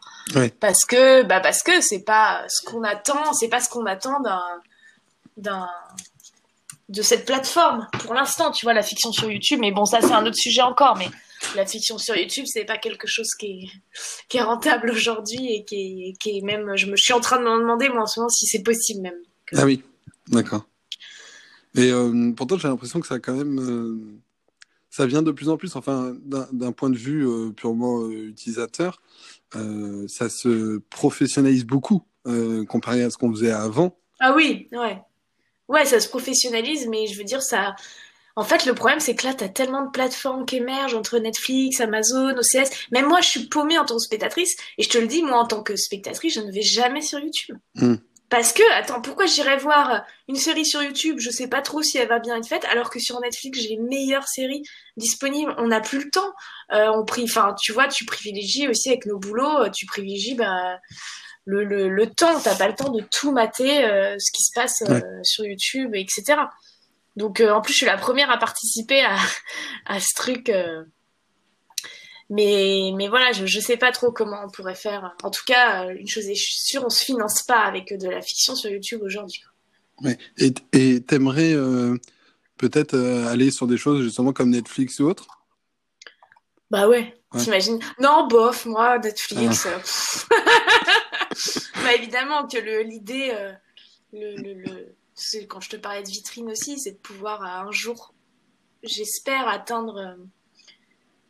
Parce que bah parce que c'est pas ce qu'on attend, c'est pas ce qu'on attend d'un d'un de cette plateforme pour l'instant, tu vois, la fiction sur YouTube. Mais bon, ça, c'est un autre sujet encore. Mais la fiction sur YouTube, c'est pas quelque chose qui est, qui est rentable aujourd'hui et qui est, qui est, même. Je me suis en train de me demander, moi, en ce moment, si c'est possible même. Ah oui, d'accord. Et euh, pourtant, j'ai l'impression que ça, quand même. Euh, ça vient de plus en plus, enfin, d'un point de vue euh, purement utilisateur, ça se professionnalise beaucoup comparé à ce qu'on faisait avant. Ah oui, ouais ouais, ça se professionnalise, mais je veux dire, ça. En fait, le problème, c'est que là, t'as tellement de plateformes qui émergent entre Netflix, Amazon, OCS. Même moi, je suis paumée en tant que spectatrice. Et je te le dis, moi, en tant que spectatrice, je ne vais jamais sur YouTube. Hmm. Parce que, attends, pourquoi j'irais voir une série sur YouTube Je sais pas trop si elle va bien être faite, alors que sur Netflix, j'ai les meilleures séries disponibles. On n'a plus le temps. Euh, on enfin, tu vois, tu privilégies aussi avec nos boulots, tu privilégies, bah, le, le, le temps, t'as pas le temps de tout mater euh, ce qui se passe euh, sur YouTube, etc. Donc euh, en plus je suis la première à participer à, *laughs* à ce truc. mais, mais voilà, je, je sais pas trop comment on pourrait faire. En tout cas, une chose est sûre, on se finance pas avec de la fiction sur YouTube aujourd'hui. Ouais. Et t'aimerais peut-être aller sur des choses justement comme Netflix ou autre? Bah ouais, t'imagines Non, bof, moi, Netflix. Ah. *laughs* bah, évidemment que l'idée, euh, le, le, le, quand je te parlais de vitrine aussi, c'est de pouvoir un jour, j'espère, atteindre. Euh,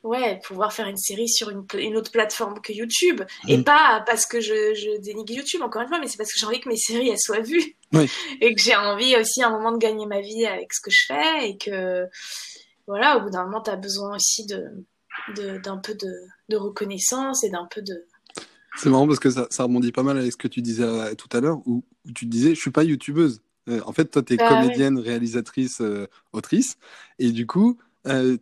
ouais, pouvoir faire une série sur une, une autre plateforme que YouTube. Et mm. pas parce que je, je, dénigre YouTube, encore une fois, mais c'est parce que j'ai envie que mes séries, elles soient vues. Et que j'ai envie aussi à un moment de gagner ma vie avec ce que je fais. Et que, voilà, au bout d'un moment, tu as besoin aussi de d'un peu de, de reconnaissance et d'un peu de, c'est marrant parce que ça, ça, rebondit pas mal avec ce que tu disais euh, tout à l'heure, où, tu disais, je suis pas youtubeuse. Euh, en fait, toi, tu es ah comédienne, réalisatrice, euh, autrice. Et du coup,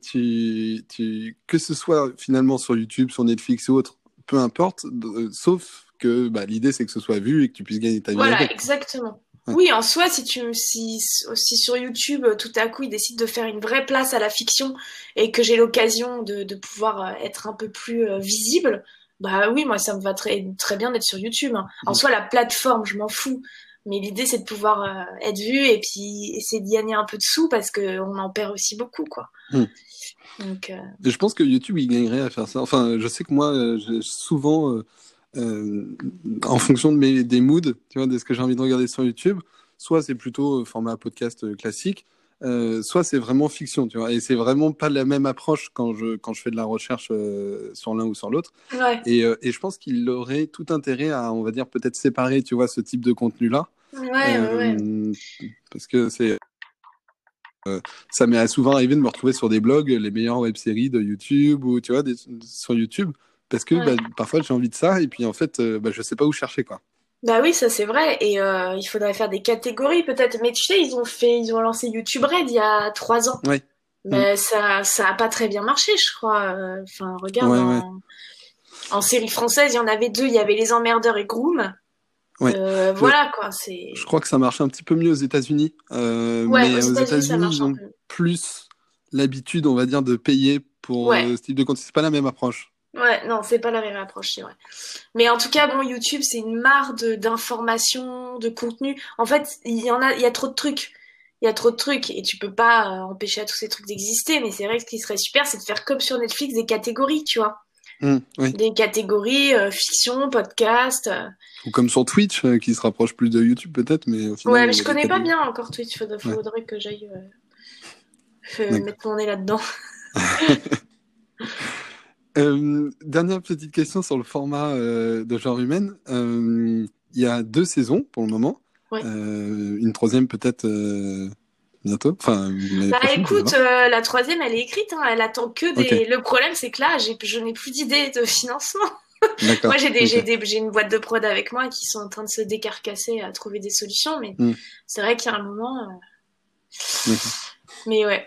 tu, tu, que ce soit finalement sur YouTube, sur Netflix ou autre, peu importe, sauf que bah, l'idée, c'est que ce soit vu et que tu puisses gagner ta vie. Voilà, exactement. Oui, en soi, si tu si, si sur YouTube, tout à coup, ils décident de faire une vraie place à la fiction et que j'ai l'occasion de, de pouvoir être un peu plus visible, bah oui, moi ça me va très, très bien d'être sur YouTube. Hein. En mm. soi, la plateforme, je m'en fous. Mais l'idée, c'est de pouvoir euh, être vu et puis essayer d'y gagner un peu de sous parce qu'on en perd aussi beaucoup, quoi. Mm. Donc, euh... Je pense que YouTube, il gagnerait à faire ça. Enfin, je sais que moi, euh, souvent, euh, en fonction de mes, des moods, tu vois, de ce que j'ai envie de regarder sur YouTube, soit c'est plutôt format podcast classique, euh, soit c'est vraiment fiction, tu vois, et c'est vraiment pas la même approche quand je quand je fais de la recherche euh, sur l'un ou sur l'autre. Ouais. Et, euh, et je pense qu'il aurait tout intérêt à, on va dire, peut-être séparer, tu vois, ce type de contenu-là. Ouais, ouais. Parce que c'est ça m'est souvent arrivé de me retrouver sur des blogs, les meilleures web-séries de YouTube ou tu vois, des, sur YouTube, parce que bah, parfois j'ai envie de ça et puis en fait, bah, je sais pas où chercher quoi. Bah oui, ça c'est vrai. Et euh, il faudrait faire des catégories peut-être. Mais tu sais, ils ont fait, ils ont lancé YouTube Red il y a trois ans. Oui. Mais ça, ça a pas très bien marché, je crois. Enfin, regarde. en... en, série française, il y en avait deux. Il y avait Les Emmerdeurs et Groom. Euh, voilà quoi. C'est. Je crois que ça marche un petit peu mieux aux États-Unis. Euh, mais aux États-Unis, ils ont plus l'habitude, on va dire, de payer pour ce type de contenu. C'est pas la même approche. Ouais, non, c'est pas la même approche, c'est vrai. Mais en tout cas, bon, YouTube, c'est une mare d'informations, de, contenu. En fait, il y en a, il y a trop de trucs. Il y a trop de trucs et tu peux pas euh, empêcher à tous ces trucs d'exister. Mais c'est vrai que ce qui serait super, c'est de faire comme sur Netflix des catégories, tu vois. Mmh, des catégories euh, fiction, podcast. Euh. Ou comme sur Twitch, qui se rapproche plus de YouTube peut-être, mais au final, Ouais, mais je connais pas bien encore Twitch. Faudrait, faudrait que j'aille *laughs* mettre mon nez là-dedans. *laughs* *laughs* Euh, dernière petite question sur le format euh, de genre humaine. Euh, il y a deux saisons pour le moment. une troisième peut-être bientôt. Enfin, bah écoute, la troisième elle est écrite. Hein. elle attend que des. Le problème c'est que là, je n'ai plus d'idée de financement. *laughs* moi j'ai j'ai une boîte de prod avec moi qui sont en train de se décarcasser à trouver des solutions, mais hmm. c'est vrai qu'il y a un moment. Mais ouais.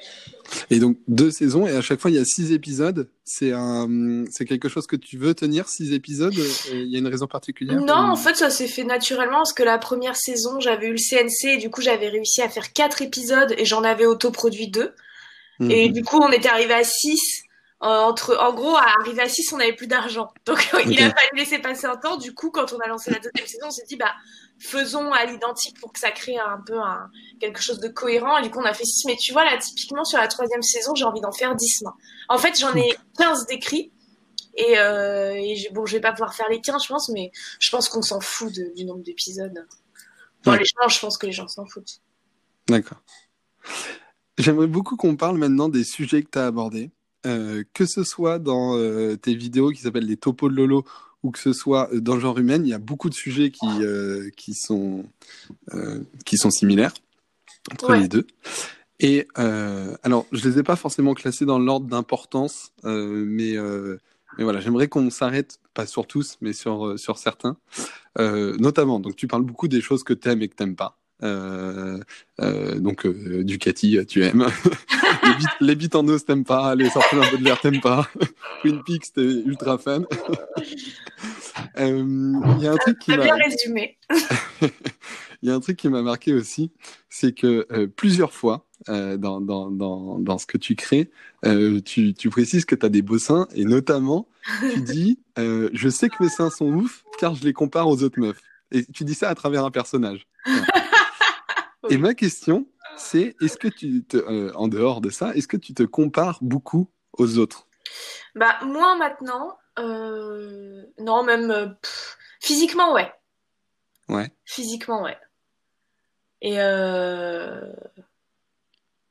Et donc deux saisons et à chaque fois il y a six épisodes. C'est un, c'est quelque chose que tu veux tenir six épisodes. Il y a une raison particulière Non, en fait ça s'est fait naturellement parce que la première saison j'avais eu le CNC et du coup j'avais réussi à faire quatre épisodes et j'en avais autoproduit deux. Et mhm. du coup on était arrivé à six. Euh, entre, en gros, à arriver à 6, on n'avait plus d'argent. Donc, *laughs* il a fallu laisser passer un temps. Du coup, quand on a lancé la deuxième saison, on s'est dit, bah, faisons à l'identique pour que ça crée un peu un, quelque chose de cohérent. Et du coup, on a fait 6. Mais tu vois, là, typiquement, sur la troisième saison, j'ai envie d'en faire 10. En fait, j'en ai 15 d'écrits. Et, euh, et bon, je vais pas pouvoir faire les 15, je pense, mais je pense qu'on s'en fout du nombre d'épisodes. Enfin, les gens, je pense que les gens s'en foutent. D'accord. J'aimerais beaucoup qu'on parle maintenant des sujets que tu as abordés. Euh, que ce soit dans euh, tes vidéos qui s'appellent les topos de Lolo ou que ce soit dans le genre humain, il y a beaucoup de sujets qui, euh, qui, sont, qui sont similaires entre les deux. Et alors, je les ai pas forcément classés dans l'ordre d'importance, mais, mais voilà, j'aimerais qu'on s'arrête, pas sur tous, mais sur, sur certains. notamment, donc tu parles beaucoup des choses que tu aimes et que tu n'aimes pas. Euh, euh, donc euh, Ducati, tu aimes. *laughs* les, beats, en os, t'aimes pas. Les sorties d'un peu de l'air, t'aimes pas. *laughs* Twin Peaks, t'es ultra fan. *laughs* Il y a un truc qui m'a... résumé. Il y a un truc qui m'a marqué aussi, c'est que plusieurs fois, dans, dans, dans, dans, ce que tu crées, tu, tu, précises que tu as des beaux seins et notamment, tu dis Je sais que mes seins sont ouf car je les compare aux autres meufs. Et tu dis ça à travers un personnage. Et ma question, c'est est-ce que tu te, euh, en dehors de ça, est-ce que tu te compares beaucoup aux autres? Bah moi maintenant, euh, non même euh, physiquement ouais. Ouais. Physiquement ouais. Et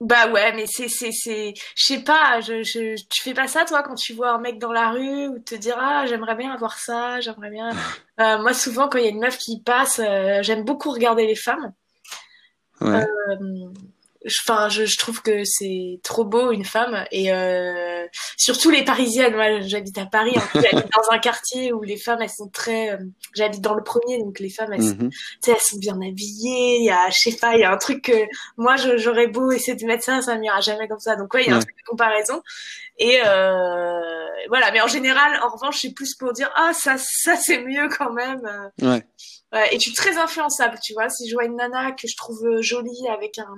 bah ouais, mais c'est c'est c'est je sais pas, je, je tu fais pas ça toi quand tu vois un mec dans la rue ou te dire ah j'aimerais bien avoir ça, j'aimerais bien. moi souvent quand il y a une meuf qui passe, j'aime beaucoup regarder les femmes. Ouais. Euh, enfin je, je, trouve que c'est trop beau une femme et euh, surtout les parisiennes moi j'habite à Paris en j'habite *laughs* dans un quartier où les femmes elles sont très euh, j'habite dans le premier donc les femmes elles, sont, mm-hmm. elles sont bien habillées il y a je sais pas il y a un truc que moi j'aurais beau essayer de mettre ça ça m'ira jamais comme ça donc ouais il y a un truc de comparaison et euh, voilà mais en général en revanche c'est plus pour dire ah ça ça c'est mieux quand même ouais et tu es très influençable, tu vois. Si je vois une nana que je trouve euh, jolie avec un,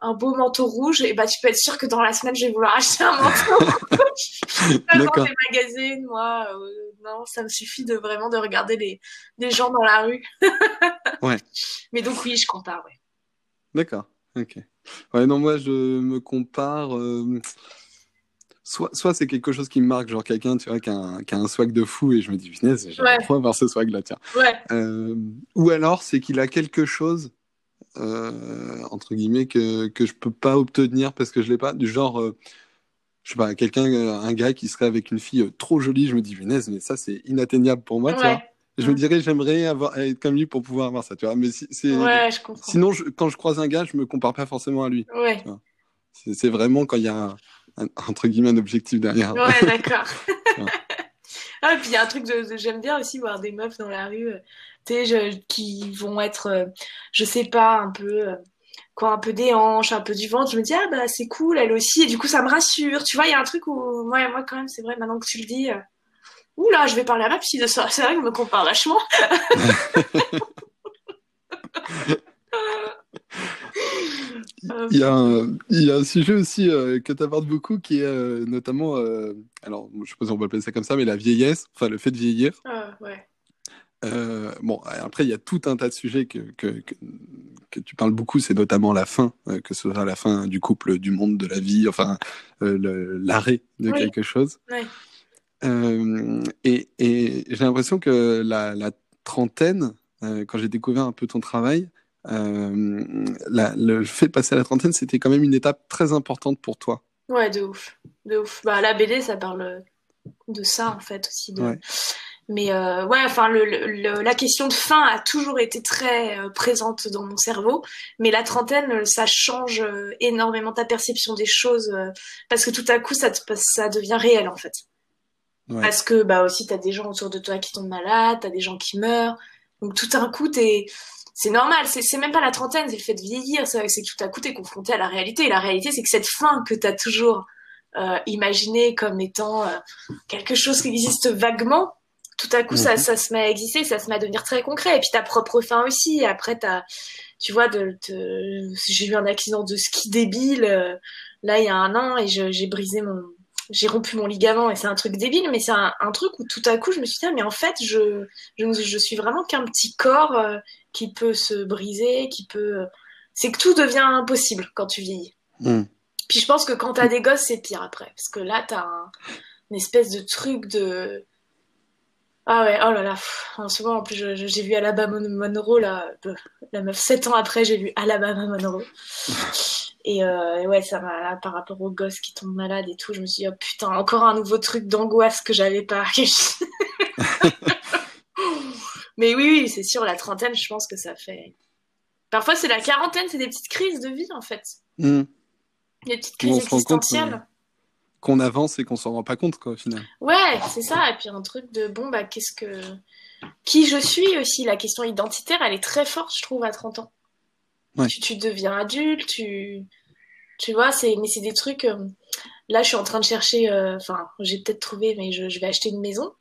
un beau manteau rouge, et bah tu peux être sûr que dans la semaine je vais vouloir acheter un manteau. *laughs* *laughs* pas dans les magazines, moi. Euh, non, ça me suffit de vraiment de regarder les, les gens dans la rue. *laughs* ouais. Mais donc oui, je compare, ouais. D'accord. Ok. Ouais, non, moi je me compare. Euh, soit, soit c'est quelque chose qui me marque, genre quelqu'un, tu vois, qui a, un, qui a un swag de fou et je me dis, punaise, j'aimerais ouais. voir ce swag-là, tiens. Ouais. Euh, ou alors, c'est qu'il a quelque chose, euh, entre guillemets, que, que je peux pas obtenir parce que je l'ai pas, du genre, euh, je sais pas, quelqu'un, un gars qui serait avec une fille euh, trop jolie, je me dis, punaise, mais ça, c'est inatteignable pour moi, tu vois. Je me dirais, j'aimerais avoir, être comme lui pour pouvoir avoir ça, tu vois. Mais si, ouais, je comprends. sinon, je, quand je croise un gars, je me compare pas forcément à lui. Ouais. C'est vraiment quand il y a un, entre guillemets un objectif derrière. Ouais, d'accord. *laughs* ah, et puis il y a un truc de, j'aime bien aussi voir des meufs dans la rue, tu sais, qui vont être, je sais pas, un peu quoi, un peu des hanches, un peu du ventre, je me dis ah bah c'est cool, elle aussi, et du coup ça me rassure. Tu vois, il y a un truc où moi, moi quand même c'est vrai maintenant que tu le dis, euh... oula, je vais parler à ma psy de ça. C'est vrai que je me compare vachement. *laughs* *laughs* il, y a un, il y a un sujet aussi euh, que tu abordes beaucoup qui est euh, notamment, euh, alors je sais pas si on peut appeler ça comme ça, mais la vieillesse, enfin le fait de vieillir. Ah, ouais. Euh, bon, après, il y a tout un tas de sujets que, que, que, tu parles beaucoup, c'est notamment la fin, euh, que ce soit la fin du couple, du monde, de la vie, enfin, euh, l'arrêt de Oui. quelque chose. Euh, et et j'ai l'impression que la, la trentaine, euh, quand j'ai découvert un peu ton travail, euh, la- le fait de passer à la trentaine, c'était quand même une étape très importante pour toi. Ouais, de ouf. De ouf. Bah, la BD, ça parle de ça, en fait, aussi. De... Ouais. Mais euh, ouais, enfin, le, le- le- la question de fin a toujours été très euh, présente dans mon cerveau. Mais la trentaine, ça change euh, énormément ta perception des choses. parce que tout à coup, ça, te, ça devient réel, en fait. Ouais. Parce que bah aussi, t'as des gens autour de toi qui tombent malades, t'as des gens qui meurent. Donc tout d'un coup, t'es... C'est normal, c'est même pas la trentaine, c'est le fait de vieillir, c'est que tout à coup, t'es confronté à la réalité. Et la réalité, c'est que cette fin que t'as toujours euh, imaginée comme étant euh, quelque chose qui existe vaguement, tout à coup, ça, Mhm. ça se met à exister, ça se met à devenir très concret. Et puis ta propre fin aussi. Après, t'as, tu vois, de, de- j'ai eu un accident de ski débile euh, là il y a un an et j'ai brisé mon, j'ai rompu mon ligament et c'est un truc débile, mais c'est un, un truc où tout à coup je me suis dit, ah, mais en fait, je, je, je suis vraiment qu'un petit corps euh, qui peut se briser, qui peut. C'est que tout devient impossible quand tu vieillis. Mm. Puis je pense que quand t'as des gosses, c'est pire après. Parce que là, t'as un, une espèce de truc de. Ah ouais, oh là là. En ce moment, en plus, j'ai vu Alabama Monroe, là. euh, La meuf, 7 ans après, j'ai vu Alabama Monroe. *laughs* Et euh, et ouais, ça m'a, là, par rapport aux gosses qui tombent malades et tout, je me suis dit, oh putain, encore un nouveau truc d'angoisse que j'avais pas. *laughs* Mais oui, oui, c'est sûr, la trentaine, je pense que ça fait. Parfois, c'est la quarantaine, c'est des petites crises de vie, en fait. Mm. Des petites crises existentielles. Qu'on avance et qu'on s'en rend pas compte, quoi, au final. Ouais, c'est ça. Et puis un truc de bon, bah, qu'est-ce que. Qui je suis aussi, la question identitaire, elle est très forte, je trouve, à 30 ans. Ouais. Tu, tu deviens adulte, tu. Tu vois, c'est... mais c'est des trucs. euh, Là, je suis en train de chercher. euh, Enfin, j'ai peut-être trouvé, mais je, je vais acheter une maison.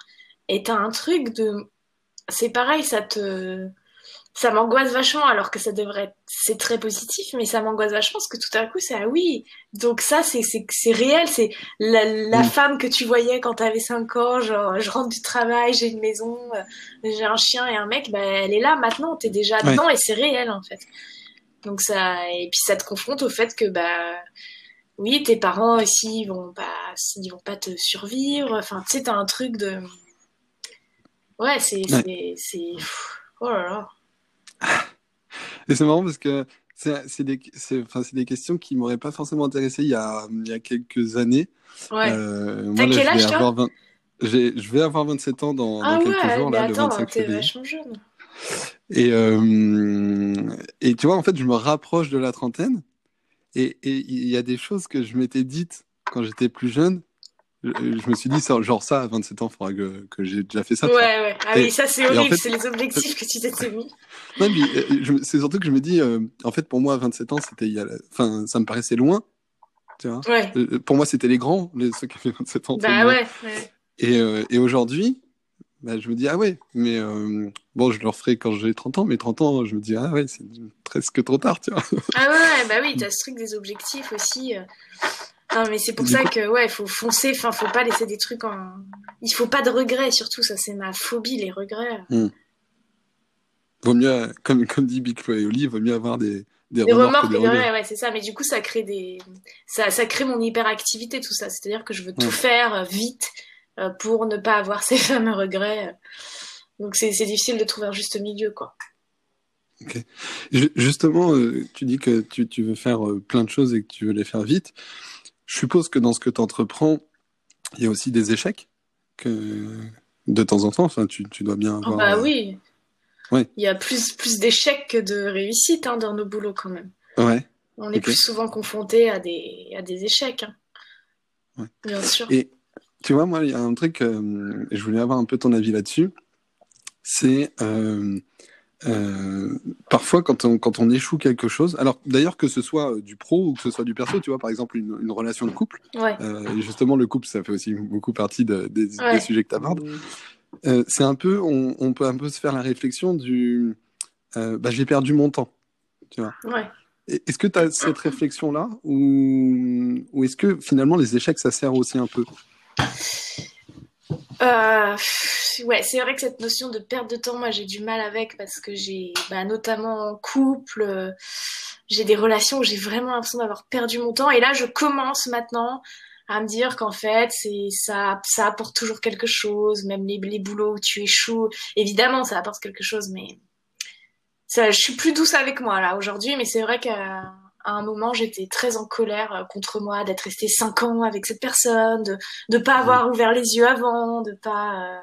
Et t'as un truc de. C'est pareil, ça te. Ça m'angoisse vachement, alors que ça devrait être. C'est très positif, mais ça m'angoisse vachement parce que tout à coup, c'est ah oui. Donc, ça, c'est, c'est, c'est réel, c'est la, la Mm. femme que tu voyais quand t'avais 5 ans, genre je rentre du travail, j'ai une maison, euh, j'ai un chien et un mec, bah elle est là maintenant, t'es déjà Ouais. dedans et c'est réel en fait. Donc ça et puis ça te confronte au fait que bah oui, tes parents aussi ils vont pas ils vont pas te survivre, enfin tu sais t'as un truc de Ouais, c'est c'est oh là là. *laughs* Et c'est marrant parce que c'est des, enfin, des questions qui m'auraient pas forcément intéressé il y a, il y a quelques années. Ouais. Euh, moi, T'as là, quel je âge, vais toi? avoir 20 j'ai- je vais avoir 27 ans dans, ah dans quelques ouais, jours, là, le attends, 25 t'es février. vachement jeune. Et, euh, et tu vois, en fait, je me rapproche de la trentaine et il y a des choses que je m'étais dites quand j'étais plus jeune. Je, je me suis dit, genre ça, à 27 ans, il faudra que, que j'ai déjà fait ça. Ouais, tu ouais. Ah Et- oui, ça c'est en horrible, fait- c'est les objectifs que tu t'étais mis. *laughs* Non, mais, euh, c'est surtout que je me dis, euh, en fait, pour moi, à 27 ans, c'était, il y a la- enfin, ça me paraissait loin. Tu vois. Ouais. Euh, Pour moi, c'était les grands, les, ceux qui avaient 27 ans. Bah ouais, ouais. Et, euh, et aujourd'hui, bah, je me dis, ah ouais, mais euh, bon, je le referai quand j'ai 30 ans, mais 30 ans, je me dis, ah ouais, c'est presque trop tard, tu vois. Ah ouais, bah oui, *laughs* t'as ce truc des objectifs aussi. Non, mais c'est pour Du ça coup- que, ouais, faut foncer, enfin, faut pas laisser des trucs en... Il faut pas de regrets, surtout, ça c'est ma phobie, les regrets. Vaut mieux, comme, comme dit Big Flo et Oli, vaut mieux avoir des, des, Des remords des regrets. ouais, c'est ça, mais du coup, ça crée des... Ça, ça crée mon hyperactivité, tout ça, c'est-à-dire que je veux tout Ouais. faire euh, vite euh, pour ne pas avoir *laughs* ces fameux regrets. Donc c'est difficile de trouver un juste milieu, quoi. Ju- Justement, euh, tu dis que tu, tu veux faire plein de choses et que tu veux les faire vite. Je suppose que dans ce que tu entreprends, il y a aussi des échecs que de temps en temps, enfin, tu, tu dois bien Oh, avoir. bah euh, oui. Ouais. Il y a plus, plus d'échecs que de réussites hein, dans nos boulots, quand même. Ouais. On est plus souvent confronté à des, à des échecs. Hein. Bien sûr. Et tu vois, moi, il y a un truc, euh, je voulais avoir un peu ton avis là-dessus. C'est euh, euh, parfois quand on, quand on échoue quelque chose, alors d'ailleurs que ce soit du pro ou que ce soit du perso, tu vois, par exemple une, une relation de couple, et justement le couple, ça fait aussi beaucoup partie des, des, sujets que tu abordes. c'est un peu, on, on, peut un peu se faire la réflexion du, bah, j'ai perdu mon temps, tu vois. Ouais. Est-ce que tu as cette réflexion-là ou, ou est-ce que finalement les échecs, ça sert aussi un peu? Euh, ouais, c'est vrai que cette notion de perte de temps, moi j'ai du mal avec parce que j'ai, bah, notamment en couple, euh, j'ai des relations où j'ai vraiment l'impression d'avoir perdu mon temps. Et là, je commence maintenant à me dire qu'en fait, c'est ça, ça apporte toujours quelque chose, même les, les boulots où tu échoues. Évidemment, ça apporte quelque chose, mais ça, je suis plus douce avec moi là aujourd'hui. Mais c'est vrai que à un moment, j'étais très en colère euh, contre moi d'être restée cinq ans avec cette personne, de ne pas avoir ouvert les yeux avant, de pas. Euh.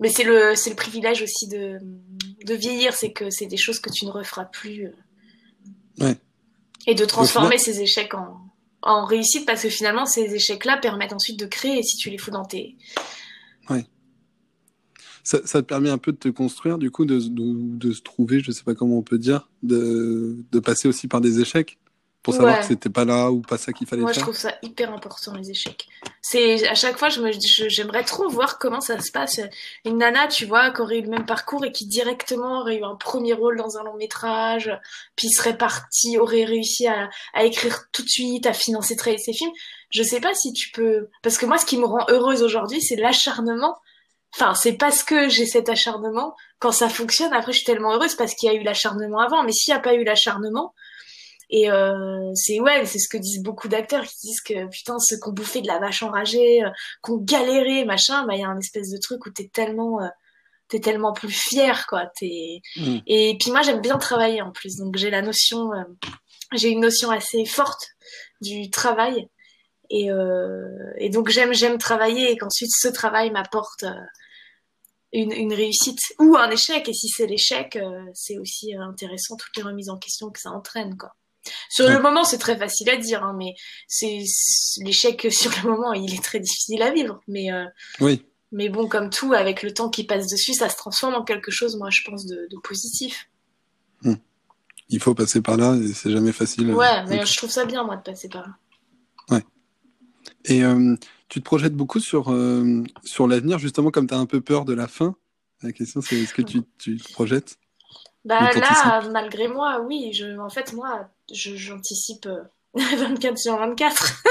Mais c'est le c'est le privilège aussi de de vieillir, c'est que c'est des choses que tu ne referas plus. Euh. Ouais. Et de transformer ces échecs en en réussite parce que finalement ces échecs-là permettent ensuite de créer si tu les fous dans tes. Ouais ça, ça, te permet un peu de te construire, du coup, de, de, de, se trouver, je sais pas comment on peut dire, de, de passer aussi par des échecs pour savoir que c'était pas là ou pas ça qu'il fallait Moi, faire. Moi, je trouve ça hyper important les échecs. C'est à chaque fois, je me, j'aimerais trop voir comment ça se passe. Une nana, tu vois, qui aurait eu le même parcours et qui directement aurait eu un premier rôle dans un long métrage, puis serait partie, aurait réussi à, à écrire tout de suite, à financer très ses films. Je sais pas si tu peux, parce que moi, ce qui me rend heureuse aujourd'hui, c'est l'acharnement Enfin, c'est parce que j'ai cet acharnement. Quand ça fonctionne, après, je suis tellement heureuse parce qu'il y a eu l'acharnement avant. Mais s'il n'y a pas eu l'acharnement, et euh, c'est ouais, c'est ce que disent beaucoup d'acteurs qui disent que putain, ceux qu'on bouffait de la vache enragée, euh, qu'on galérait, machin, bah il y a un espèce de truc où t'es tellement, euh, t'es tellement plus fier, quoi. Mm. Et puis moi, j'aime bien travailler en plus, donc j'ai la notion, euh, j'ai une notion assez forte du travail. Et, euh, et donc j'aime j'aime travailler et qu'ensuite ce travail m'apporte euh, une, une, réussite ou un échec. Et si c'est l'échec, euh, c'est aussi intéressant toutes les remises en question que ça entraîne. Quoi. Sur le moment, c'est très facile à dire, hein, mais c'est l'échec *laughs* sur le moment, il est très difficile à vivre. Mais euh, oui. Mais bon, comme tout, avec le temps qui passe dessus, ça se transforme en quelque chose, moi, je pense, de, de positif. Hmm. Il faut passer par là et c'est jamais facile. Ouais, mais je trouve ça bien, moi, de passer par là. Et euh, tu te projettes beaucoup sur, euh, sur l'avenir, justement, comme tu as un peu peur de la fin? La question, c'est est-ce que tu, tu te projettes? Bah là, malgré moi, oui. Je, en fait, moi, j'anticipe 24 euh, *laughs* sur 24.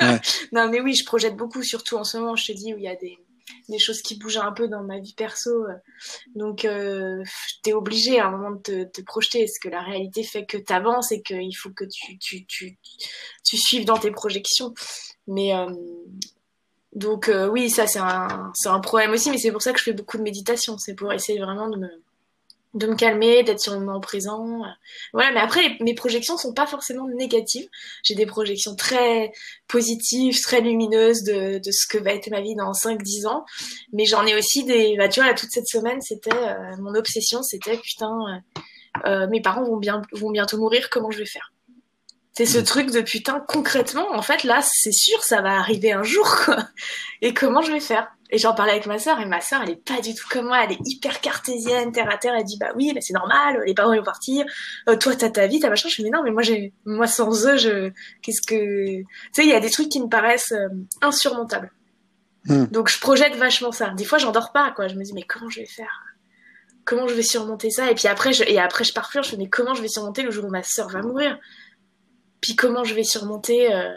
ouais. *laughs* Non, mais oui, je projette beaucoup, surtout en ce moment, je te dis, où il y a des, des choses qui bougent un peu dans ma vie perso. Donc, euh, tu es obligé à un moment de te, te projeter. Est-ce que la réalité fait que tu avances et qu'il faut que tu, tu, tu, tu suives dans tes projections? Mais euh, donc euh, oui, ça c'est un, un problème aussi, mais c'est pour ça que je fais beaucoup de méditation. C'est pour essayer vraiment de me, de me calmer, d'être sur le moment présent. Voilà, mais après, mes projections sont pas forcément négatives. J'ai des projections très positives, très lumineuses de, de ce que va être ma vie dans 5-10 ans. Mais j'en ai aussi des... Bah, tu vois, là, toute cette semaine, c'était... Euh, mon obsession, c'était, putain, euh, mes parents vont, bien, vont bientôt mourir, comment je vais faire? C'est ce mm. truc de putain, concrètement, en fait, là, c'est sûr, ça va arriver un jour, quoi. Et comment je vais faire? Et j'en parlais avec ma sœur, et ma sœur, elle est pas du tout comme moi, elle est hyper cartésienne, terre à terre, elle dit, bah oui, mais c'est normal, les parents vont partir, euh, toi, t'as ta vie, t'as machin. Je me dis, non, mais moi, j'ai, moi, sans eux, je, qu'est-ce que, tu sais, il y a des trucs qui me paraissent euh, insurmontables. Mm. Donc, je projette vachement ça. Des fois, j'en dors pas, quoi. Je me dis, mais comment je vais faire? Comment je vais surmonter ça? Et puis après, je, et après, je parfume, je me dis, mais comment je vais surmonter le jour où ma sœur va mourir? Puis comment je vais surmonter euh,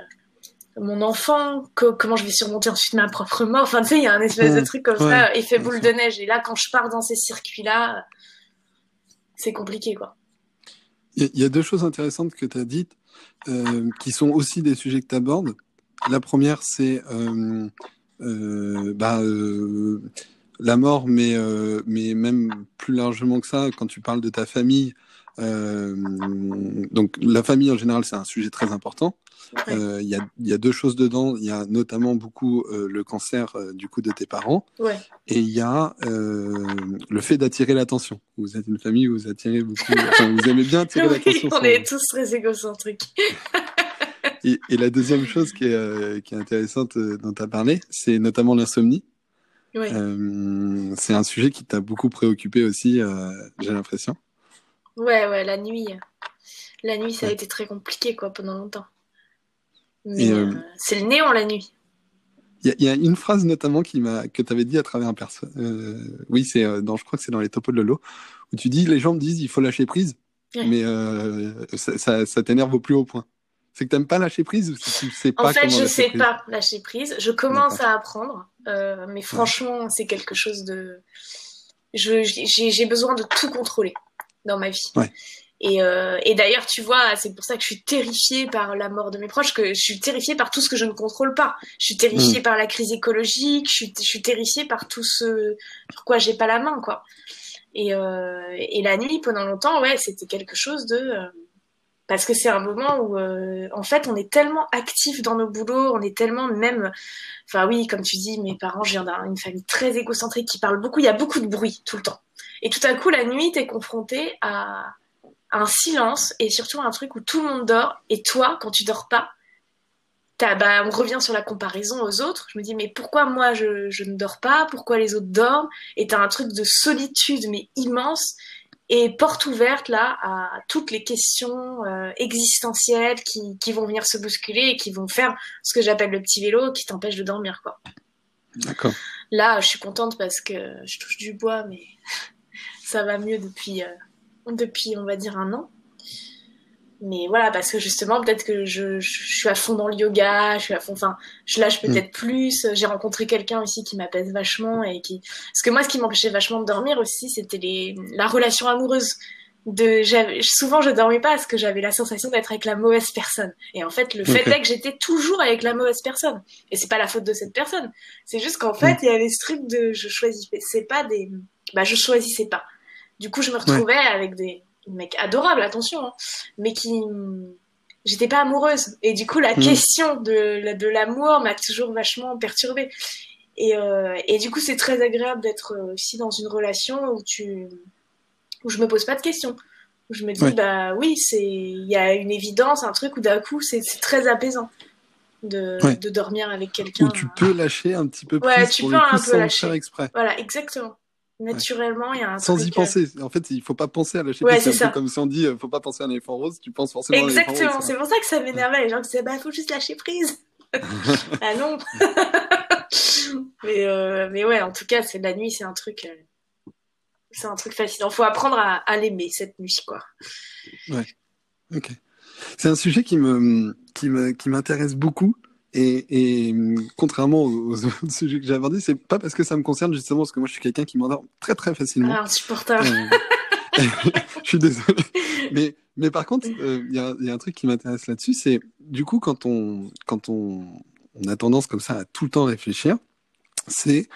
mon enfant, comment je vais surmonter ensuite ma propre mort. Enfin, tu sais, il y a un espèce de truc comme ça, effet boule de neige. Et là, quand je pars dans ces circuits-là, c'est compliqué, quoi. Il y, a deux choses intéressantes que tu as dites, euh, qui sont aussi des sujets que tu abordes. La première, c'est euh, bah, la mort, mais, mais même plus largement que ça, quand tu parles de ta famille, euh, donc la famille en général, c'est un sujet très important. Euh, Il y, a, y, a, deux choses dedans. Il y a notamment beaucoup euh, le cancer du coup de tes parents. Ouais. Et il y a le fait d'attirer l'attention. Vous êtes une famille où vous attirez beaucoup. enfin, vous aimez bien attirer *laughs* oui, l'attention. On est tous très égocentriques. *laughs* et, et, la deuxième chose qui est, qui est intéressante dont tu as parlé, c'est notamment l'insomnie. Ouais. c'est un sujet qui t'a beaucoup préoccupé aussi, j'ai l'impression. Ouais, ouais, la nuit. La nuit, ça a été très compliqué, quoi, pendant longtemps. Mais euh... euh, c'est le néant, la nuit. Il y, y, a une phrase notamment qui m'a que tu avais dit à travers un perso. Euh, oui, c'est dans, je crois que c'est dans les topos de Lolo, où tu dis les gens me disent il faut lâcher prise, ouais. mais ça, ça, ça t'énerve au plus haut point. C'est que t'aimes pas lâcher prise ou tu sais pas En fait, je lâcher sais prise pas lâcher prise. Je commence à apprendre, mais franchement, ouais. c'est quelque chose de. J'ai besoin de tout contrôler dans ma vie. Ouais. Et, euh, et d'ailleurs, tu vois, c'est pour ça que je suis terrifiée par la mort de mes proches, que je suis terrifiée par tout ce que je ne contrôle pas. Je suis terrifiée mmh. par la crise écologique, je suis, je suis terrifiée par tout ce sur quoi j'ai pas la main, quoi. Et, euh, et la nuit, pendant longtemps, ouais, c'était quelque chose de... Euh, parce que c'est un moment où, en fait, on est tellement actif dans nos boulots, on est tellement même... Enfin oui, comme tu dis, mes parents, je viens d'une famille très égocentrique qui parle beaucoup, il y a beaucoup de bruit tout le temps. Et tout à coup, la nuit, t'es confronté à un silence et surtout un truc où tout le monde dort et toi, quand tu dors pas, bah, on revient sur la comparaison aux autres. Je me dis, mais pourquoi moi je, je ne dors pas? Pourquoi les autres dorment? Et t'as un truc de solitude, mais immense, et porte ouverte là à toutes les questions euh, existentielles qui, qui vont venir se bousculer et qui vont faire ce que j'appelle le petit vélo qui t'empêche de dormir, quoi. D'accord. Là, je suis contente parce que je touche du bois, mais ça va mieux depuis, euh, depuis, on va dire, un an. Mais voilà, parce que justement, peut-être que je, je, je, suis à fond dans le yoga, je suis à fond, enfin, je lâche peut-être mmh. plus. J'ai rencontré quelqu'un aussi qui m'apaise vachement et qui, parce que moi, ce qui m'empêchait vachement de dormir aussi, c'était les, la relation amoureuse. De, souvent, je dormais pas parce que j'avais la sensation d'être avec la mauvaise personne. Et en fait, le fait est que j'étais toujours avec la mauvaise personne. Et c'est pas la faute de cette personne. C'est juste qu'en fait, mmh. il y avait ce truc de, je choisissais pas des, bah, je choisissais pas. Du coup, je me retrouvais ouais. avec des mecs adorables, attention, hein, mais qui j'étais pas amoureuse. Et du coup, la mmh. question de, de l'amour m'a toujours vachement perturbée. Et, euh, et du coup, c'est très agréable d'être aussi dans une relation où tu où je me pose pas de questions. Où je me dis, ouais. bah oui, c'est il y a une évidence, un truc où d'un coup, c'est très apaisant. De, ouais. de dormir avec quelqu'un. Où tu peux lâcher un petit peu plus ouais, tu pour peux le coup, un sans peu lâcher. faire exprès. Voilà, exactement naturellement, il y a un Sans truc, y penser. En fait, il faut pas penser à lâcher Ouais, prise. c'est comme si on dit, euh, faut pas penser à un éléphant rose, tu penses forcément Exactement. à un éléphant rose. C'est pour ça que ça m'énervait. Les gens disaient, bah, faut juste lâcher prise. *laughs* ah non. *laughs* mais, euh, mais ouais, en tout cas, c'est la nuit, c'est un truc, euh, c'est un truc fascinant. Faut apprendre à, à l'aimer, cette nuit, quoi. Ouais. Ok. C'est un sujet qui me, qui me, qui m'intéresse beaucoup. Et, et, contrairement aux, autres *laughs* sujets que j'ai abordés, c'est pas parce que ça me concerne justement, parce que moi je suis quelqu'un qui m'endort très très facilement. Ah, insupportable. Euh, *laughs* je suis désolé. Mais, mais par contre, il euh, y, a, y, a un truc qui m'intéresse là-dessus, c'est du coup quand on, quand on, on, a tendance comme ça à tout le temps réfléchir, c'est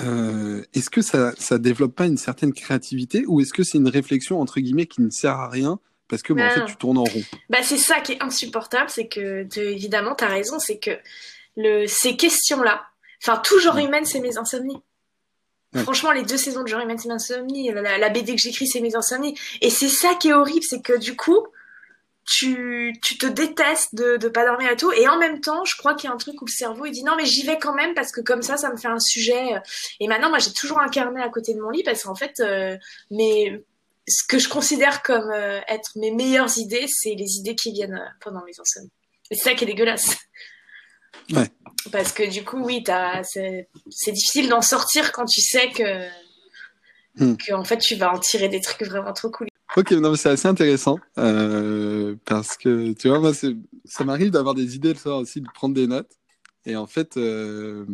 euh, est-ce que ça, ça développe pas une certaine créativité ou est-ce que c'est une réflexion entre guillemets qui ne sert à rien parce que bah, en fait tu tournes en rond. Bah c'est ça qui est insupportable, c'est que évidemment tu as raison, c'est que le ces questions là, enfin tout genre ouais. humain c'est mes insomnies. Ouais. Franchement, les deux saisons de genre humain c'est mes insomnies, la, la, BD que j'écris c'est mes insomnies et c'est ça qui est horrible, c'est que du coup tu, tu te détestes de de pas dormir et tout et en même temps, je crois qu'il y a un truc où le cerveau il dit non mais j'y vais quand même parce que comme ça ça me fait un sujet et maintenant moi j'ai toujours un carnet à côté de mon lit parce qu'en fait euh, mais ce que je considère comme euh, être mes meilleures idées, c'est les idées qui viennent euh, pendant mes insomnies. Et c'est ça qui est dégueulasse. Ouais. Parce que du coup, oui, c'est difficile d'en sortir quand tu sais que, hmm. que en fait, tu vas en tirer des trucs vraiment trop cool. Ok, non, c'est assez intéressant euh, parce que tu vois, moi, ça m'arrive d'avoir des idées le soir aussi, de prendre des notes. Et en fait, euh,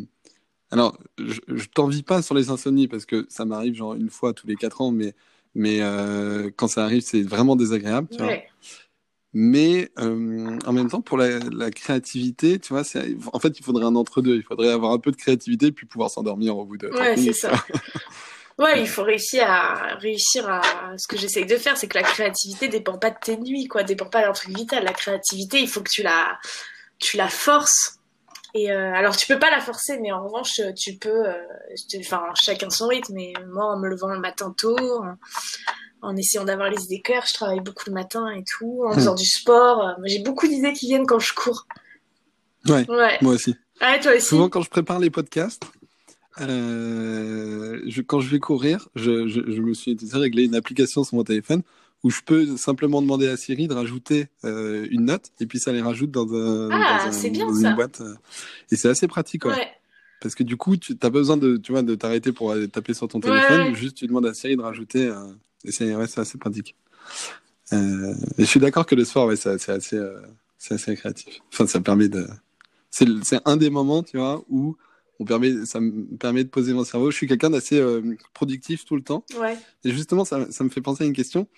alors, je, je t'envie pas sur les insomnies parce que ça m'arrive genre une fois tous les quatre ans, mais mais euh, quand ça arrive, c'est vraiment désagréable. Tu ouais. vois. Mais euh, en même temps, pour la, la créativité, tu vois, en fait, il faudrait un entre-deux. Il faudrait avoir un peu de créativité puis pouvoir s'endormir au bout de. Ouais, c'est ça. *laughs* Ouais, il faut réussir à réussir à ce que j'essaye de faire, c'est que la créativité dépend pas de tes nuits, quoi, dépend pas d'un truc vital. La créativité, il faut que tu la tu la forces. Et euh, alors tu peux pas la forcer, mais en revanche tu peux. Euh, enfin, chacun son rythme. Mais moi, en me levant le matin tôt, en, essayant d'avoir les idées claires, je travaille beaucoup le matin et tout, en hmm. faisant du sport. J'ai beaucoup d'idées qui viennent quand je cours. Ouais. ouais. Moi aussi. Ah, toi aussi. Souvent quand je prépare les podcasts, euh, je, quand je vais courir, je, je, je me suis réglé une application sur mon téléphone où je peux simplement demander à Siri de rajouter euh, une note et puis ça les rajoute dans, un, ah, dans, bien, une boîte. Euh, et c'est assez pratique. Ouais. Parce que du coup, tu as besoin de, tu vois, de t'arrêter pour taper sur ton téléphone. Juste, tu demandes à Siri de rajouter. Euh, et c'est ouais, assez pratique. Euh, et je suis d'accord que le sport, ouais, c'est assez, assez créatif. Enfin, ça permet de. C'est un des moments, tu vois, où permet, ça me permet de poser mon cerveau. Je suis quelqu'un d'assez euh, productif tout le temps. Ouais. Et justement, ça, ça, me fait penser à une question.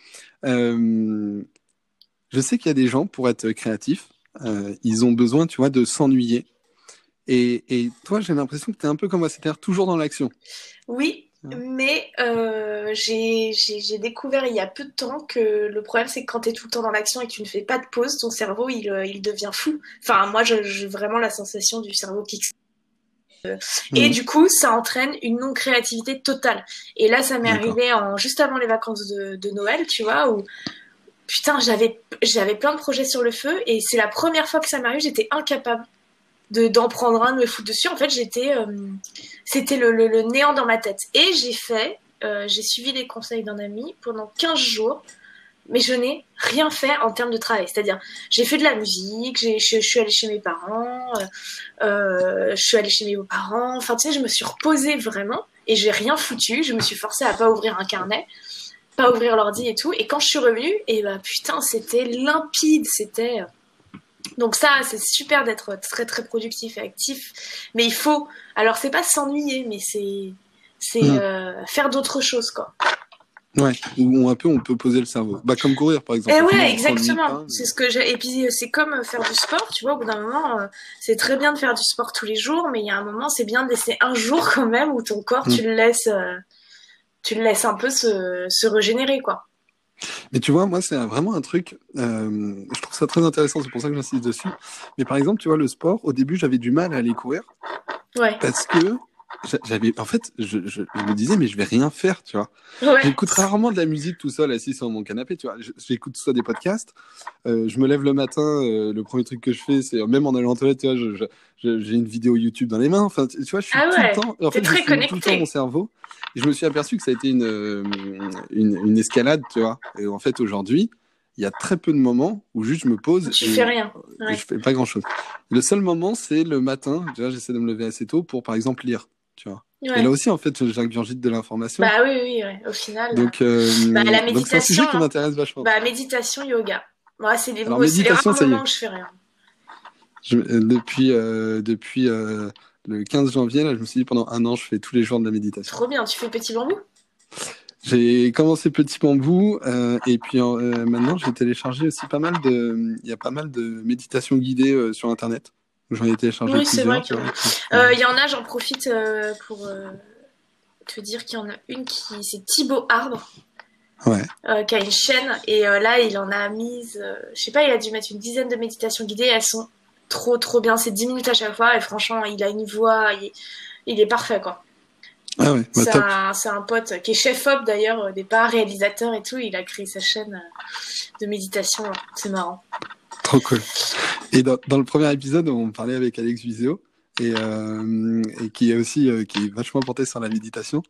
Euh, je sais qu'il y a des gens, pour être créatifs, euh, ils ont besoin, tu vois, de s'ennuyer. Et, et, toi, j'ai l'impression que tu es un peu comme moi, c'est-à-dire toujours dans l'action. Oui, mais j'ai découvert il y a peu de temps que le problème, c'est que quand tu es tout le temps dans l'action et que tu ne fais pas de pause, ton cerveau, il, il devient fou. Enfin, moi, j'ai vraiment la sensation du cerveau qui et mm. du coup, ça entraîne une non-créativité totale. Et là, ça m'est arrivé en, juste avant les vacances de, Noël, tu vois, où putain, j'avais, j'avais plein de projets sur le feu et c'est la première fois que ça m'arrive, j'étais incapable de, d'en prendre un, de me foutre dessus. En fait, j'étais, euh, c'était le, le, néant dans ma tête. Et j'ai fait, euh, j'ai suivi les conseils d'un ami pendant 15 jours mais je n'ai rien fait en termes de travail. C'est-à-dire, j'ai fait de la musique, je, je, suis allée chez mes parents, euh, euh, je suis allée chez mes beaux-parents. Enfin, tu sais, je me suis reposée vraiment et j'ai rien foutu. Je me suis forcée à pas ouvrir un carnet, pas ouvrir l'ordi et tout. Et quand je suis revenue, et ben putain, c'était limpide, c'était. Donc ça, c'est super d'être très très productif et actif, mais il faut. Alors c'est pas s'ennuyer, mais c'est c'est mmh. euh, faire d'autres choses quoi. Ouais, ou un peu on peut poser le cerveau. Bah comme courir par exemple. Et eh ouais, exactement. C'est ce que j'ai. Et puis c'est comme faire du sport, tu vois. Au bout d'un moment, euh, c'est très bien de faire du sport tous les jours, mais il y a un moment, c'est bien de laisser un jour quand même où ton corps, tu mm. le laisses, euh, tu le laisses un peu se, se régénérer, quoi. Mais tu vois, moi, c'est vraiment un truc. Euh, je trouve ça très intéressant. C'est pour ça que j'insiste dessus. Mais par exemple, tu vois, le sport. Au début, j'avais du mal à aller courir. Ouais. Parce que j'avais en fait je, je, me disais mais je vais rien faire tu vois j'écoute rarement de la musique tout seul assis sur mon canapé tu vois j'écoute soit des podcasts euh, je me lève le matin euh, le premier truc que je fais c'est même en allant en toilette tu vois j'ai une vidéo YouTube dans les mains enfin tu vois je suis ah tout le temps en fait très tout le temps mon cerveau et je me suis aperçu que ça a été une euh, une, une escalade tu vois et en fait aujourd'hui il y a très peu de moments où juste je me pose. Tu et, fais rien. Ouais. je fais pas grand chose. Le seul moment, c'est le matin. J'essaie de me lever assez tôt pour, par exemple, lire tu vois. Et là aussi, en fait, j'ingurgite de l'information. Bah oui, oui, oui, au final. Donc, euh, bah, la méditation. c'est un sujet qui m'intéresse vachement. Bah, méditation, yoga. Moi, c'est des mots, méditation, je fais rien. Je, euh, depuis euh, depuis euh, le 15 janvier, là, je me suis dit pendant un an, je fais tous les jours de la méditation. Trop bien. Tu fais petit bambou? J'ai commencé petit bambou euh, et puis euh, maintenant, j'ai téléchargé aussi pas mal de. Il y a pas mal de méditations guidées sur Internet. J'en ai téléchargé oui, c'est vrai. Euh, il y en a, j'en profite euh, pour euh, te dire qu'il y en a une qui, c'est Thibaut Arbre. Ouais. qui a une chaîne et là il en a mise, je sais pas, il a dû mettre une dizaine de méditations guidées. Elles sont trop trop bien. C'est 10 minutes à chaque fois et franchement, il a une voix, il est, parfait quoi. Ah ouais, bah, c'est un, pote qui est chef-op d'ailleurs au départ, réalisateur et tout. Il a créé sa chaîne de méditation. C'est marrant. Trop cool. Et dans, dans, le premier épisode, on parlait avec Alex Viseo et, euh, et qui est aussi euh, qui est vachement porté sur la méditation.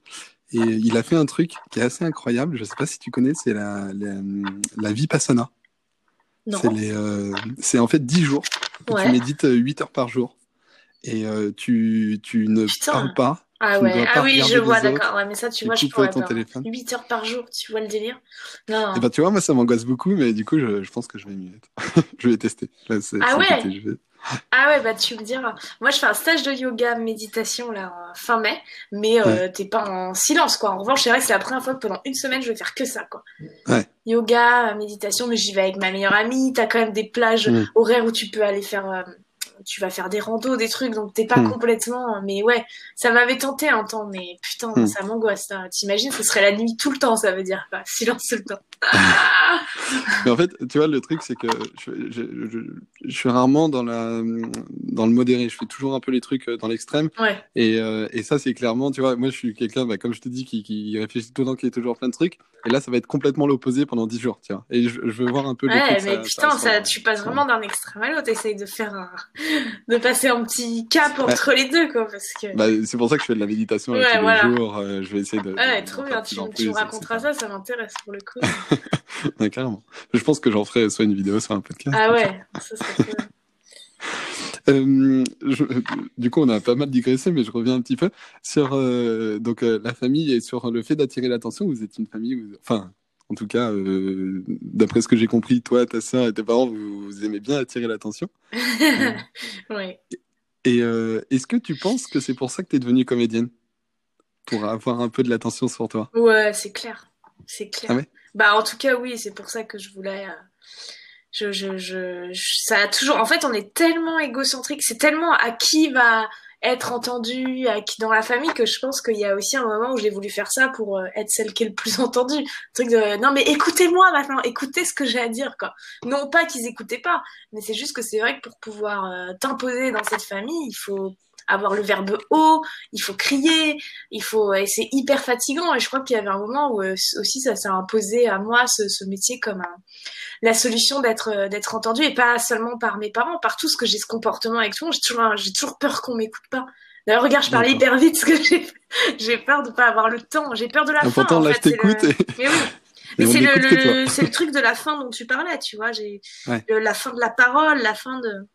Et il a fait un truc qui est assez incroyable. Je sais pas si tu connais, c'est la, la, la vipassana. C'est euh, c'est en fait 10 jours. Ouais. Tu médites 8 heures par jour. Et tu, tu ne Putain. parles pas, ah ouais, ah oui, je vois, d'accord. Ouais, mais ça, tu vois, je pourrais ton téléphone. 8 heures par jour, tu vois le délire? Non. Et bah, tu vois, moi, ça m'angoisse beaucoup, mais du coup, je, je pense que je vais m'y mettre. *laughs* je vais tester. Là, ah ouais vais... Ah ouais, bah tu me diras. Moi, je fais un stage de yoga, méditation, là, fin mai, mais euh, t'es pas en silence, quoi. En revanche, c'est vrai que c'est la première fois que pendant une semaine, je vais faire que ça, quoi. Ouais. Yoga, méditation, mais j'y vais avec ma meilleure amie. T'as quand même des plages horaires où tu peux aller faire... Euh, tu vas faire des randos, des trucs, donc t'es pas Hmm. complètement. Mais ouais, ça m'avait tenté un temps, mais putain, Hmm. ça m'angoisse. ça. T'imagines, ce serait la nuit tout le temps, ça veut dire pas silence tout le temps. *laughs* Mais en fait, tu vois, le truc, c'est que je, je, je, je suis rarement dans, la, dans le modéré. Je fais toujours un peu les trucs euh, dans l'extrême. Ouais, Et, euh, et ça, c'est clairement, tu vois, moi, je suis quelqu'un, bah, comme je te dis, qui, qui réfléchit tout le temps, qui est toujours plein de trucs. Et là, ça va être complètement l'opposé pendant 10 jours, tu vois. Et je, veux voir un peu ouais, mais ça- putain, ça- ça, tu passes vraiment d'un extrême à l'autre. Essaye de faire un, de passer un petit cap entre les deux, quoi, parce que. Bah, c'est pour ça que je fais de la méditation là, Ouais, tous les jours. euh, je vais essayer de. ouais, trop bien. Tu, tu me raconteras ça, ça m'intéresse pour le coup. *laughs* Ouais, carrément. Je pense que j'en ferai soit une vidéo, soit un podcast. ah ouais, ça cool. *laughs* Euh, je- du coup, on a pas mal digressé, mais je reviens un petit peu sur euh, donc euh, la famille et sur le fait d'attirer l'attention. Vous êtes une famille, où- enfin, en tout cas, euh, d'après ce que j'ai compris, toi, ta sœur et tes parents, vous, vous aimez bien attirer l'attention. *laughs* ouais. Et euh, est-ce que tu penses que c'est pour ça que tu es devenue comédienne, pour avoir un peu de l'attention sur toi? Ouais, c'est clair. C'est clair. Ah ouais? Bah, en tout cas, oui, c'est pour ça que je voulais. euh, Je, je, je, ça a toujours. En fait, on est tellement égocentrique, c'est tellement à qui va être entendu, à qui dans la famille que je pense qu'il y a aussi un moment où j'ai voulu faire ça pour euh, être celle qui est le plus *laughs* entendue. Un truc de non mais écoutez-moi maintenant, écoutez ce que j'ai à dire quoi. Non pas qu'ils écoutaient pas, mais c'est juste que c'est vrai que pour pouvoir euh, t'imposer dans cette famille, il faut avoir le verbe haut, il faut crier, il faut et c'est hyper fatigant et je crois qu'il y avait un moment où euh, aussi ça s'est imposé à moi ce, ce métier comme un- la solution d'être euh, d'être entendu et pas seulement par mes parents par tout ce que j'ai ce comportement avec tout le monde j'ai toujours j'ai toujours peur qu'on m'écoute pas d'ailleurs regarde je D'accord. hyper vite parce que j'ai peur de pas avoir le temps j'ai peur de la fin Pourtant, en là, fait, je le- et, *laughs* mais oui *laughs* c'est le, truc de la fin dont tu parlais, tu vois. J'ai Ouais. le- la fin de la parole, la fin de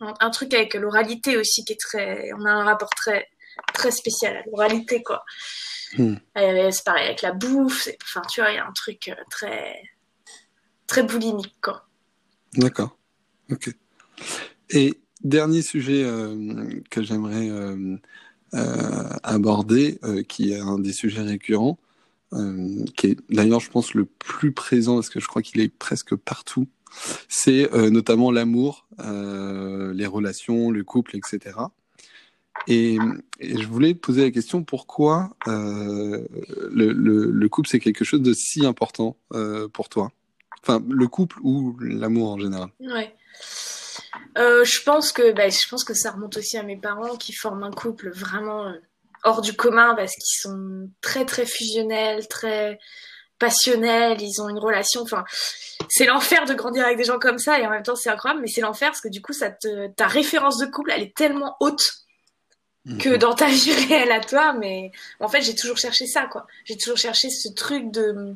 un, truc avec l'oralité aussi qui est très. On a un rapport très très spécial à l'oralité quoi. Et c'est pareil avec la bouffe. Enfin, tu vois, il y a un truc euh, très très boulimique quoi. D'accord. Ok. Et dernier sujet euh, que j'aimerais euh, euh, aborder, qui est un des sujets récurrents, qui est d'ailleurs, je pense, le plus présent, parce que je crois qu'il est presque partout, c'est euh, notamment l'amour, euh, les relations, le couple, etc. Et, je voulais poser la question pourquoi euh, le, le, le couple c'est quelque chose de si important pour toi? Enfin, le couple ou l'amour en général? Ouais. Je pense que bah, je pense que ça remonte aussi à mes parents qui forment un couple vraiment hors du commun parce qu'ils sont très très fusionnels, très passionnels, ils ont une relation enfin c'est l'enfer de grandir avec des gens comme ça et en même temps c'est incroyable mais c'est l'enfer parce que du coup ça te ta référence de couple elle est tellement haute que dans ta *laughs* vie réelle à toi mais en fait j'ai toujours cherché ça quoi j'ai toujours cherché ce truc de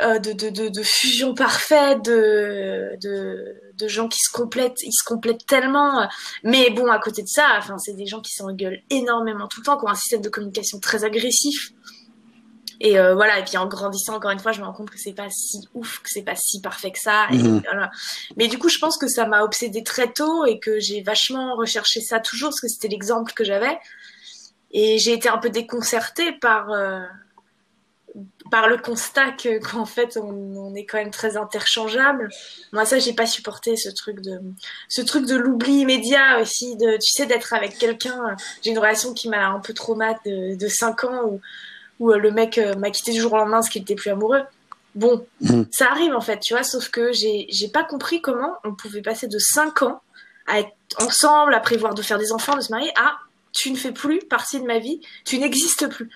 euh, de, de, de, de fusion parfaite, de, de, de gens qui se complètent, ils se complètent tellement. Mais bon, à côté de ça, enfin, c'est des gens qui s'engueulent énormément tout le temps, qui ont un système de communication très agressif. Et euh, voilà, et puis en grandissant, encore une fois, je me rends compte que c'est pas si ouf, que c'est pas si parfait que ça. Et Mhm. voilà. Mais du coup, je pense que ça m'a obsédé très tôt et que j'ai vachement recherché ça toujours, parce que c'était l'exemple que j'avais. Et j'ai été un peu déconcertée par, euh, par le constat que *laughs* qu'en fait on, on est quand même très interchangeable. Moi ça j'ai pas supporté ce truc de ce truc de l'oubli immédiat aussi de tu sais d'être avec quelqu'un. J'ai une relation qui m'a un peu traumatisé de, de 5 ans où où euh, le mec euh, m'a quitté du jour au lendemain parce qu'il était plus amoureux. Bon, Mhm. ça arrive en fait, tu vois, sauf que j'ai pas compris comment on pouvait passer de 5 ans à être ensemble, à prévoir de faire des enfants, de se marier, à tu ne fais plus partie de ma vie, tu n'existes plus.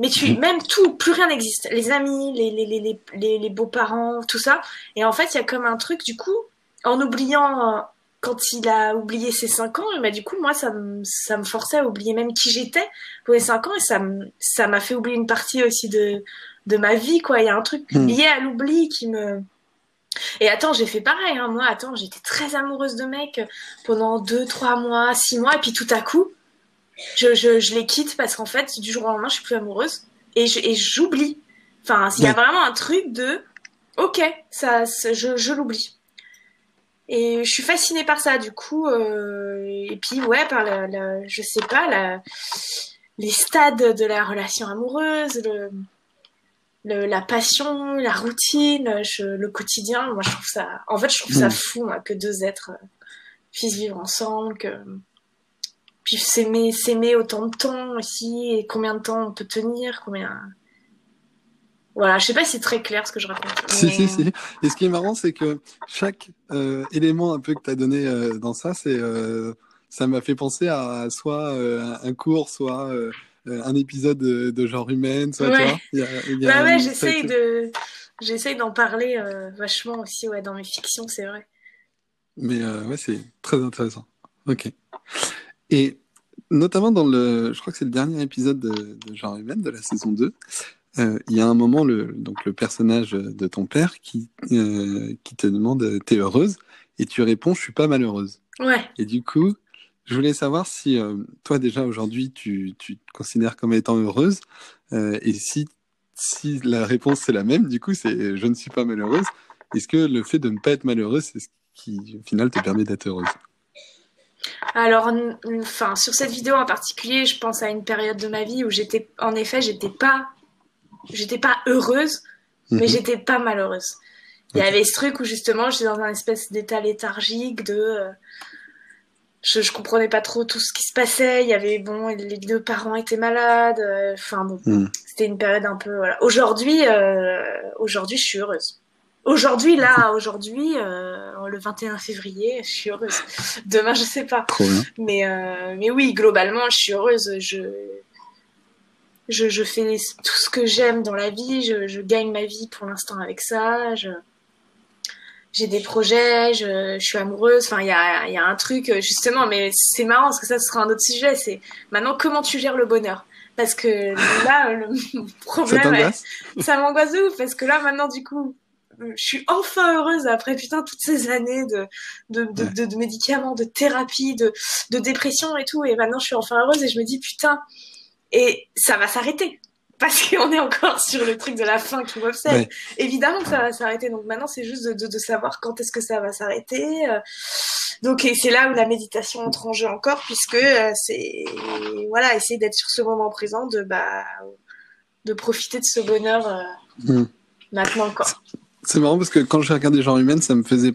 Mais tu, même tout, plus rien n'existe. Les amis, les, les, les, les, les, les beaux-parents, tout ça. Et en fait, il y a comme un truc, du coup, en oubliant, euh, quand il a oublié ses 5 ans, bah, du coup, moi, ça me, ça me forçait à oublier même qui j'étais pour les 5 ans et ça me- ça m'a fait oublier une partie aussi de, de ma vie, quoi. Il y a un truc Hmm. lié à l'oubli qui me, et attends, j'ai fait pareil, hein. Moi, attends, j'étais très amoureuse de mecs pendant 2, 3 mois, 6 mois, et puis tout à coup, je, je, je les quitte parce qu'en fait, du jour au lendemain, je suis plus amoureuse. Et je- et j'oublie. Enfin, il y a vraiment un truc de, ok, ça, ça- je, je l'oublie. Et je suis fascinée par ça, du coup. euh, et puis, ouais, par la, la- je sais pas, la, les stades de la relation amoureuse, le, le- la passion, la routine, je- le quotidien. Moi, je trouve ça. En fait, je trouve ça Mm. fou, moi, que deux êtres euh, puisse vivre ensemble, que puis s'aimer, s'aimer autant de temps aussi, et combien de temps on peut tenir, combien. Voilà, je sais pas si c'est très clair ce que je raconte. *laughs* Si, si, si. Et ce qui est marrant, c'est que chaque euh, élément un peu que tu as donné euh, dans ça, c'est euh, ça m'a fait penser à soit un cours, soit un épisode de, genre humain, soit ouais. tu vois. bah ouais, j'essaye de j'essaye d'en parler vachement aussi ouais, dans mes fictions, c'est vrai. Mais ouais, c'est très intéressant. Ok. Et notamment dans le, je crois que c'est le dernier épisode de, de Genre Humain de la saison 2, euh, il y a un moment, le, donc le personnage de ton père qui, euh, qui te demande T'es heureuse Et tu réponds Je suis pas malheureuse. Ouais. Et du coup, je voulais savoir si euh, toi, déjà aujourd'hui, tu, tu te considères comme étant heureuse. Euh, et si, si la réponse c'est la même, du coup, c'est Je ne suis pas malheureuse. Est-ce que le fait de ne pas être malheureuse, c'est ce qui, au final, te permet d'être heureuse? Alors, enfin, sur cette vidéo en particulier, je pense à une période de ma vie où j'étais, en effet, j'étais pas j'étais pas heureuse, mais mhm. j'étais pas malheureuse. Il y avait ce truc où justement j'étais dans un espèce d'état léthargique de euh, je, je comprenais pas trop tout ce qui se passait. Il y avait bon, les deux parents étaient malades. Euh, enfin bon, mhm. c'était une période un peu. Voilà. Aujourd'hui, euh, aujourd'hui, je suis heureuse. Aujourd'hui, là, aujourd'hui, le 21 février, je suis heureuse. *laughs* Demain, je sais pas. Mais mais oui, globalement, je suis heureuse. Je je, je fais tout ce que j'aime dans la vie, je, je, gagne ma vie pour l'instant avec ça, j'ai des projets, je, je, suis amoureuse, enfin il y a, y a un truc justement, mais c'est marrant parce que ça ce sera un autre sujet, c'est maintenant comment tu gères le bonheur? Parce que là *laughs* le problème *laughs* ça m'angoisse ouf parce que là maintenant du coup je suis enfin heureuse après putain toutes ces années de de, de, de, de médicaments, de thérapie, de, de dépression et tout et maintenant je suis enfin heureuse et je me dis putain et ça va s'arrêter. Parce *laughs* qu'on est encore sur le truc de la fin qui m'obsède. Évidemment que ça va s'arrêter. Donc maintenant, c'est juste de, de, savoir quand est-ce que ça va s'arrêter. Euh. Donc c'est là où la méditation entre en jeu encore, puisque euh, c'est voilà, essayer d'être sur ce moment présent, de bah de profiter de ce bonheur euh, hmm. maintenant quoi. C'est marrant parce que quand j'ai regardé Genre Humaine, ça me faisait,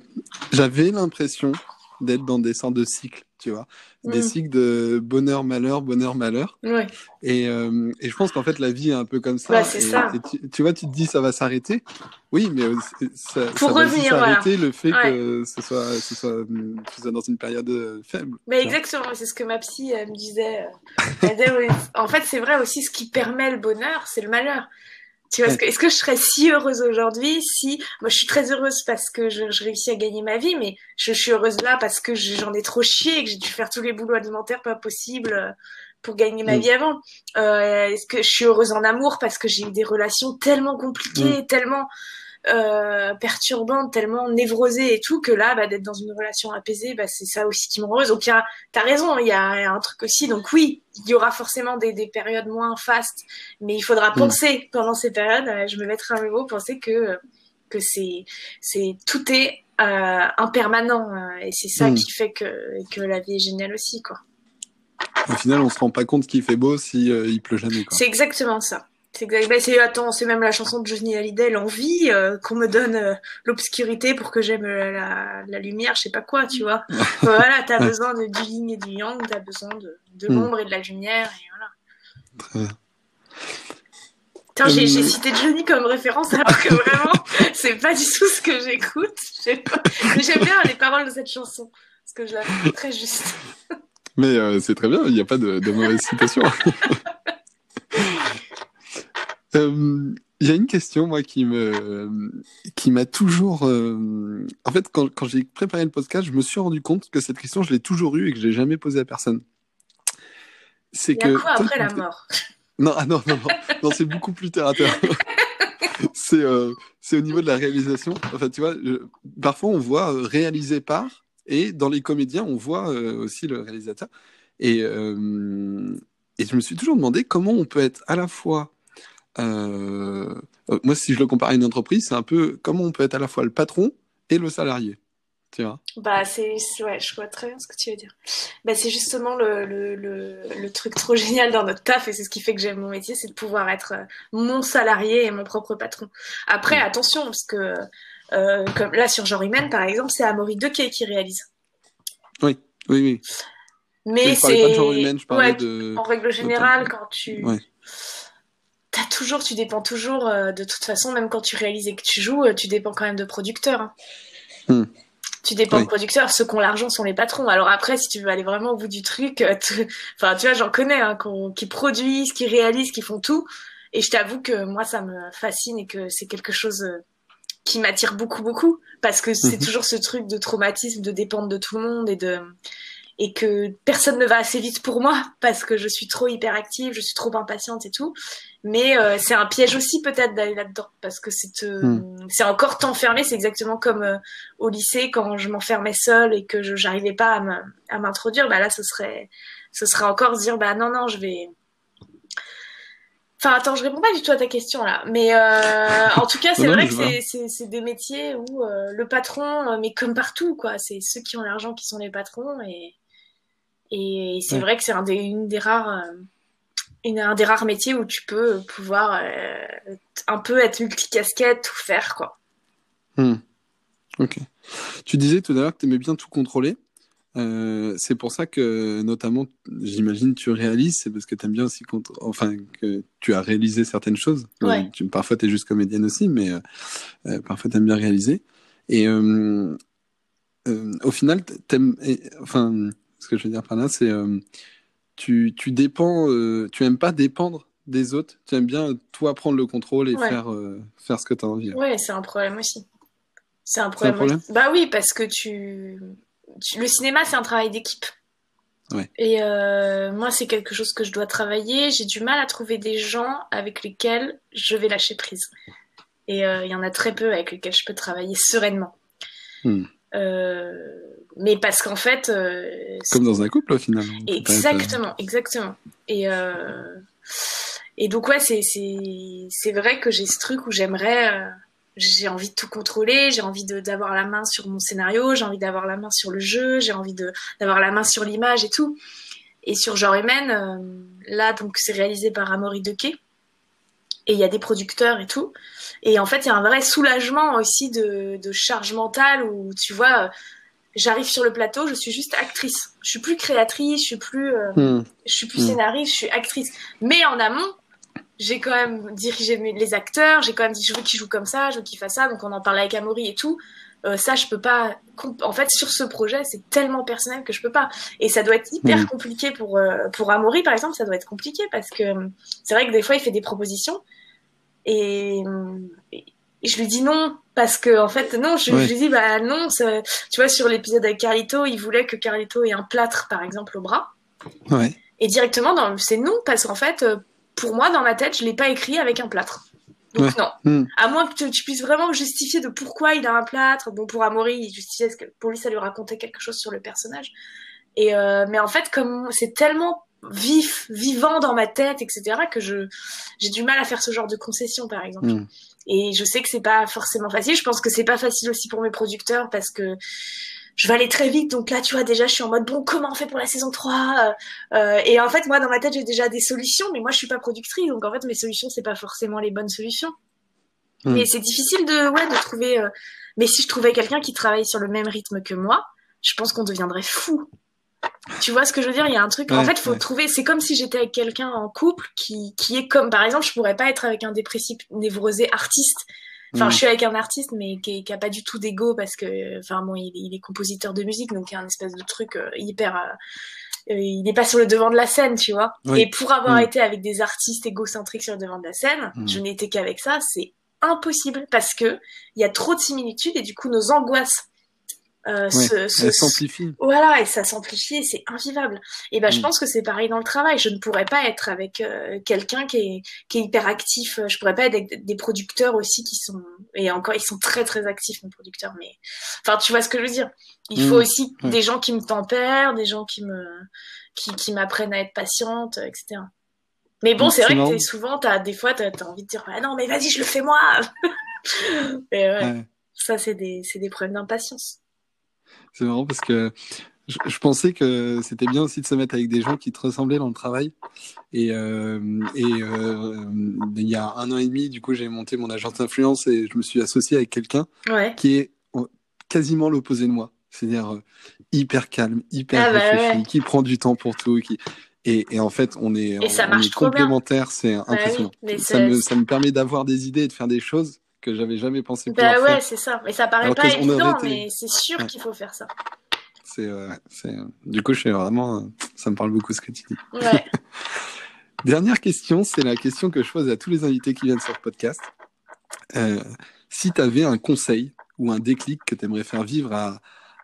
j'avais l'impression d'être dans des sortes de cycles tu vois. Des mm. cycles de bonheur, malheur, bonheur, malheur. Ouais. Et, euh, et, je pense qu'en fait, la vie est un peu comme ça. Ouais, ça. tu, vois, tu te dis, ça va s'arrêter. Oui, mais ça, Pour ça revenir, va s'arrêter le fait que ce soit, ce soit, ce soit dans une période euh, faible. Mais exactement, c'est ce que ma psy me disait. en fait, c'est vrai aussi, ce qui permet le bonheur, c'est le malheur. Tu vois, est-ce que je serais si heureuse aujourd'hui si moi je suis très heureuse parce que je, je, réussis à gagner ma vie, mais je, suis heureuse là parce que j'en ai trop chié et que j'ai dû faire tous les boulots alimentaires pas possibles euh, pour gagner ma mm. vie avant. Euh, est-ce que je suis heureuse en amour parce que j'ai eu des relations tellement compliquées, mm. tellement euh, perturbante, tellement névrosée et tout, que là, bah, d'être dans une relation apaisée, bah, c'est ça aussi qui me heureuse. Donc, t'as raison, il y a, un truc aussi. Donc, oui, il y aura forcément des, des périodes moins fastes, mais il faudra mm. penser pendant ces périodes, euh, je me mettrai un mot, penser que, que c'est, c'est, tout est euh, impermanent, euh, et c'est ça mm. qui fait que, que la vie est géniale aussi, quoi. Au final, on se rend pas compte qu'il fait beau si il pleut jamais. C'est exactement ça. C'est exact. Ben, c'est attends, c'est même la chanson de Johnny Hallyday, l'envie euh, qu'on me donne euh, l'obscurité pour que j'aime euh, la, la, lumière, je sais pas quoi, tu vois. *laughs* voilà, t'as besoin de, du yin et du yang, t'as besoin de, de hmm. l'ombre et de la lumière, et voilà. Très bien. Putain, j'ai, j'ai cité Johnny comme référence alors que *laughs* vraiment, c'est pas du tout ce que j'écoute. Mais j'aime bien les paroles de cette chanson, parce que je la trouve très juste. Mais c'est très bien, il n'y a pas de, de mauvaise citation. *laughs* Euh, il y a une question, moi, qui me, qui m'a toujours. Euh, en fait, quand, quand j'ai préparé le podcast, je me suis rendu compte que cette question, je l'ai toujours eue et que je l'ai jamais posée à personne. C'est que. quoi après la mort Non, ah non, non, non, non c'est beaucoup plus terre à terre. c'est, euh, c'est au niveau de la réalisation. Enfin, tu vois, parfois on voit réalisé par, et dans les comédiens, on voit aussi le réalisateur. Et, et je me suis toujours demandé comment on peut être à la fois euh, euh, moi, si je le compare à une entreprise, c'est un peu comment on peut être à la fois le patron et le salarié. Tu vois? Bah, c'est, ouais, je vois très bien ce que tu veux dire. Bah, c'est justement le, le, le, truc trop *laughs* génial dans notre taf et c'est ce qui fait que j'aime mon métier, c'est de pouvoir être euh, mon salarié et mon propre patron. Après, attention, parce que comme là sur Genre Humaine, par exemple, c'est Amaury Dequet qui réalise. Oui, oui, oui. Mais je parlais pas de c'est genre humaine, je parlais ouais, de. en règle générale quand tu Ouais. Toujours tu dépends toujours euh, de toute façon même quand tu réalises et que tu joues euh, tu dépends quand même de producteurs. hein. Hmm. Tu dépends Oui. de producteurs, ceux qui ont l'argent sont les patrons. Alors après, si tu veux aller vraiment au bout du truc, euh, tu- *laughs* enfin, tu vois, j'en connais, hein, qui produisent, qui réalisent, qui font tout. Et je t'avoue que moi, ça me fascine et que c'est quelque chose qui m'attire beaucoup, beaucoup. Parce que c'est Mhm. toujours ce truc de traumatisme, de dépendre de tout le monde et de et que personne ne va assez vite pour moi parce que je suis trop hyperactive, je suis trop impatiente et tout. Mais euh, c'est un piège aussi peut-être d'aller là-dedans parce que c'est te... Hmm. c'est encore t'enfermer. C'est exactement comme euh, au lycée quand je m'enfermais seule et que je j'arrivais pas à m'introduire. Bah là, ce serait ce serait encore se dire bah non non je vais. Enfin attends, je réponds pas du tout à ta question là, mais euh, en tout cas *laughs* c'est vrai que c'est des métiers où euh, le patron, euh, mais comme partout quoi, c'est ceux qui ont l'argent qui sont les patrons et et c'est Ouais. vrai que c'est un des une des rares euh, une, un des rares métiers où tu peux pouvoir euh, un peu être multicasquette, tout faire quoi. Hmm. Ok. Tu disais tout à l'heure que tu aimais bien tout contrôler. Euh, c'est pour ça que, notamment, j'imagine, tu réalises, c'est parce que tu aimes bien aussi, enfin, que tu as réalisé certaines choses. Ouais. Tu, parfois, tu es juste comédienne aussi, mais euh, parfois, tu aimes bien réaliser. Et euh, au final, t'aimes, enfin, ce que je veux dire par là, c'est euh, tu, tu dépends, euh, tu aimes pas dépendre des autres, tu aimes bien, toi, prendre le contrôle et Ouais. faire, euh, faire ce que tu as envie. Ouais, c'est un problème aussi. C'est un problème. problème aussi. Bah oui, parce que tu, tu- le cinéma, c'est un travail d'équipe. Ouais. Et euh, moi, c'est quelque chose que je dois travailler. J'ai du mal à trouver des gens avec lesquels je vais lâcher prise. Et il y en a très peu avec lesquels je peux travailler sereinement. Hmm. Euh, mais parce qu'en fait, euh, Comme dans un couple, au final. On peut pas être, euh, Exactement, exactement. Et, euh, et donc, ouais, c'est, c'est, c'est vrai que j'ai ce truc où j'aimerais, euh, j'ai envie de tout contrôler, j'ai envie de, d'avoir la main sur mon scénario, j'ai envie d'avoir la main sur le jeu, j'ai envie de, d'avoir la main sur l'image et tout. Et sur Genre Humaine, euh, là, donc, c'est réalisé par Amaury Dequet. Et il y a des producteurs et tout. Et en fait, il y a un vrai soulagement aussi de, de charge mentale où tu vois, j'arrive sur le plateau, je suis juste actrice. Je suis plus créatrice, je suis plus, euh, hmm. je suis plus Mm. scénariste, je suis actrice. Mais en amont, j'ai quand même dirigé les acteurs, j'ai quand même dit je veux qu'ils jouent comme ça, je veux qu'ils fassent ça. Donc on en parlait avec Amaury et tout. Euh, ça, je peux pas. En fait, sur ce projet, c'est tellement personnel que je peux pas. Et ça doit être hyper Mm. compliqué pour euh, pour Amaury, par exemple. Ça doit être compliqué parce que euh, c'est vrai que des fois, il fait des propositions et, et je lui dis non parce que en fait non. Je, lui dis bah non. ça- Tu vois, sur l'épisode avec Carlito, il voulait que Carlito ait un plâtre, par exemple, au bras. Ouais. Et directement, dans... c'est non, parce qu'en fait, euh, pour moi, dans ma tête, je l'ai pas écrit avec un plâtre. Donc Ouais. non. Hmm. À moins que tu, tu puisses vraiment me justifier de pourquoi il a un plâtre. Bon, pour Amaury, il justifiait que pour lui, ça lui racontait quelque chose sur le personnage. Et euh, mais en fait, comme c'est tellement vif, vivant dans ma tête, etc., que je j'ai du mal à faire ce genre de concession, par exemple. Hmm. Et je sais que c'est pas forcément facile. Je pense que c'est pas facile aussi pour mes producteurs parce que je vais aller très vite. Donc là, tu vois, déjà, je suis en mode bon, comment on fait pour la saison 3 Euh, euh, Et en fait, moi, dans ma tête, j'ai déjà des solutions, mais moi, je suis pas productrice. Donc en fait, mes solutions, c'est pas forcément les bonnes solutions. Mm. Mais c'est difficile de, ouais, de trouver. euh, Mais si je trouvais quelqu'un qui travaille sur le même rythme que moi, je pense qu'on deviendrait fou. Tu vois ce que je veux dire? Il y a un truc. en fait, faut ouais. trouver. C'est comme si j'étais avec quelqu'un en couple qui, qui est comme, par exemple, je pourrais pas être avec un dépressif névrosé artiste. Enfin, Mm. je suis avec un artiste, mais qui, qui a pas du tout d'ego parce que, enfin, bon, il, est- il est compositeur de musique, donc il y a un espèce de truc euh, hyper. euh, euh, il n'est pas sur le devant de la scène, tu vois. Oui. Et pour avoir Mm. été avec des artistes égocentriques sur le devant de la scène, Mm. je n'étais qu'avec ça, c'est impossible parce que il y a trop de similitudes et du coup nos angoisses euh, se, se- Elle s'amplifie. voilà, et ça s'amplifie et c'est invivable. Et ben, je Mm. pense que c'est pareil dans le travail. Je ne pourrais pas être avec euh, quelqu'un qui est, qui est hyper actif. Je pourrais pas être avec des producteurs aussi qui sont, et encore, ils sont très très actifs, mes producteurs. Mais, enfin, tu vois ce que je veux dire. Il Mm. faut aussi des gens qui me tempèrent, des gens qui me, qui, qui m'apprennent à être patiente, etc. Mais bon, c'est vrai que t'es souvent, t'as, des fois, t'as, t'as envie de dire, ah non, mais vas-y, je le fais moi. *laughs* et ouais, Ouais. ça, c'est des, c'est des problèmes d'impatience. C'est marrant parce que je, je pensais que c'était bien aussi de se mettre avec des gens qui te ressemblaient dans le travail. Et, euh, et euh, il y a un an et demi, du coup, j'ai monté mon agence d'influence et je me suis associé avec quelqu'un Ouais. qui est quasiment l'opposé de moi. C'est-à-dire hyper calme, hyper ah bah réfléchi, qui prend du temps pour tout, qui et, et en fait on est, on est complémentaires, c'est impressionnant. ça, me, ça me permet d'avoir des idées et de faire des choses que j'avais jamais pensé pouvoir bah ouais, c'est ça. Mais ça paraît pas évident, mais c'est sûr qu'il faut faire ça. C'est, euh, c'est, du coup, je suis vraiment, ça me parle beaucoup ce que tu dis. Ouais. *laughs* Dernière question, c'est la question que je pose à tous les invités qui viennent sur le podcast. Euh, si tu avais un conseil ou un déclic que tu aimerais faire vivre à,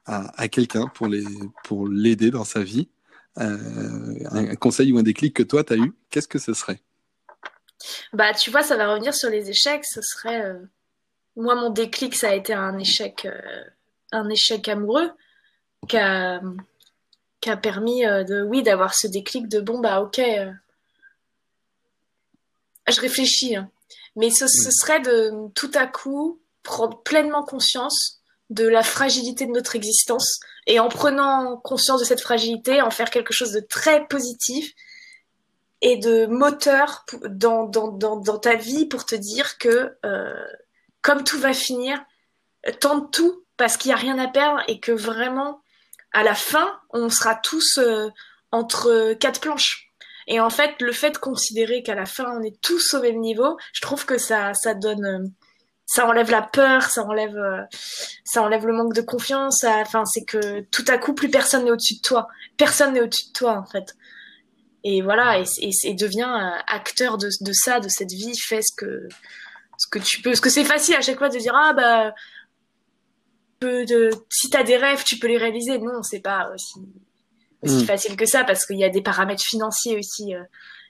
à, à quelqu'un pour, les, pour l'aider dans sa vie, euh, un, conseil ou un déclic que toi, tu as eu, qu'est-ce que ce serait? Bah, tu vois, ça va revenir sur les échecs. Ce serait. Euh, moi, mon déclic, ça a été un échec, euh, un échec amoureux qui a, qui a permis de, oui, d'avoir ce déclic de bon, bah, ok. je réfléchis, hein. mais ce, ce, serait de tout à coup prendre pleinement conscience de la fragilité de notre existence et en prenant conscience de cette fragilité, en faire quelque chose de très positif et de moteur dans, dans, dans, dans ta vie pour te dire que euh, comme tout va finir, tente tout parce qu'il n'y a rien à perdre et que vraiment, à la fin, on sera tous euh, entre quatre planches. Et en fait, le fait de considérer qu'à la fin, on est tous au même niveau, je trouve que ça, ça donne... Euh, ça enlève la peur, ça enlève, euh, ça enlève le manque de confiance. Enfin, c'est que tout à coup, plus personne n'est au-dessus de toi. Personne n'est au-dessus de toi, en fait. Et voilà, et, et, deviens acteur de, de, ça, de cette vie. Fais ce que, ce que tu peux. Parce que c'est facile à chaque fois de dire ah bah, de, si t'as des rêves, tu peux les réaliser. Non, c'est pas aussi, aussi hmm. facile que ça parce qu'il y a des paramètres financiers aussi. Euh,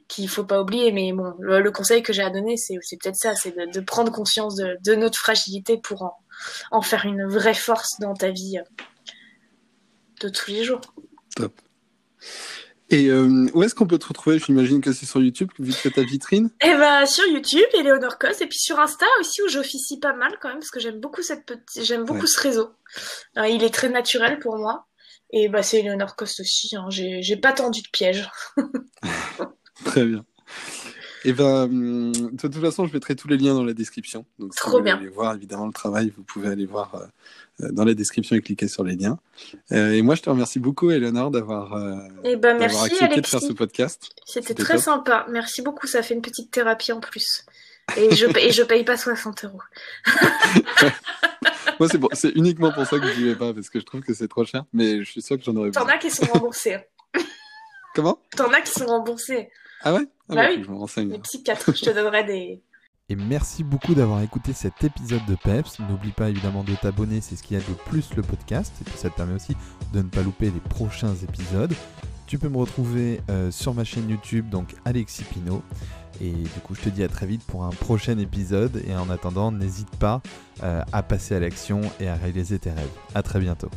qu'il faut pas oublier. Mais bon, le, conseil que j'ai à donner, c'est peut-être ça, c'est de, prendre conscience de, notre fragilité pour en, en, faire une vraie force dans ta vie euh, de tous les jours. Top. Et euh, où est-ce qu'on peut te retrouver? J'imagine que c'est sur YouTube, vu que c'est ta vitrine. Eh ben sur YouTube, Eleonore Cos, et puis sur Insta aussi où j'officie pas mal quand même, parce que j'aime beaucoup cette petite, j'aime beaucoup ce réseau. il est très naturel pour moi. Et bah c'est Eleonore Cost aussi. Hein. J'ai pas tendu de piège. *laughs* Très bien. Et eh ben, hum, de toute façon, je mettrai tous les liens dans la description. Donc, si Trop vous voulez aller voir évidemment le travail, vous pouvez aller voir euh, euh, dans la description et cliquer sur les liens. Euh, et moi, je te remercie beaucoup, Eleonore, d'avoir eh ben, accepté de faire ce podcast. C'était très sympa. Merci beaucoup. Ça fait une petite thérapie en plus. Et je, et je paye pas 60 euros. *laughs* Moi, c'est bon, uniquement pour ça que je n'y vais pas, parce que je trouve que c'est trop cher, mais je suis sûr que j'en aurais besoin. T'en as qui sont remboursés. Hein. Comment? T'en as qui sont remboursés. Ah ouais? Ah bah, oui. Je me renseigne. Les psychiatres, je te donnerai des. Et merci beaucoup d'avoir écouté cet épisode de PEPS. N'oublie pas évidemment de t'abonner, c'est ce qui aide le plus le podcast. Et puis ça te permet aussi de ne pas louper les prochains épisodes. Tu peux me retrouver euh, sur ma chaîne YouTube, donc Alexis Pino. Et du coup, je te dis à très vite pour un prochain épisode. Et en attendant, n'hésite pas euh, à passer à l'action et à réaliser tes rêves. À très bientôt.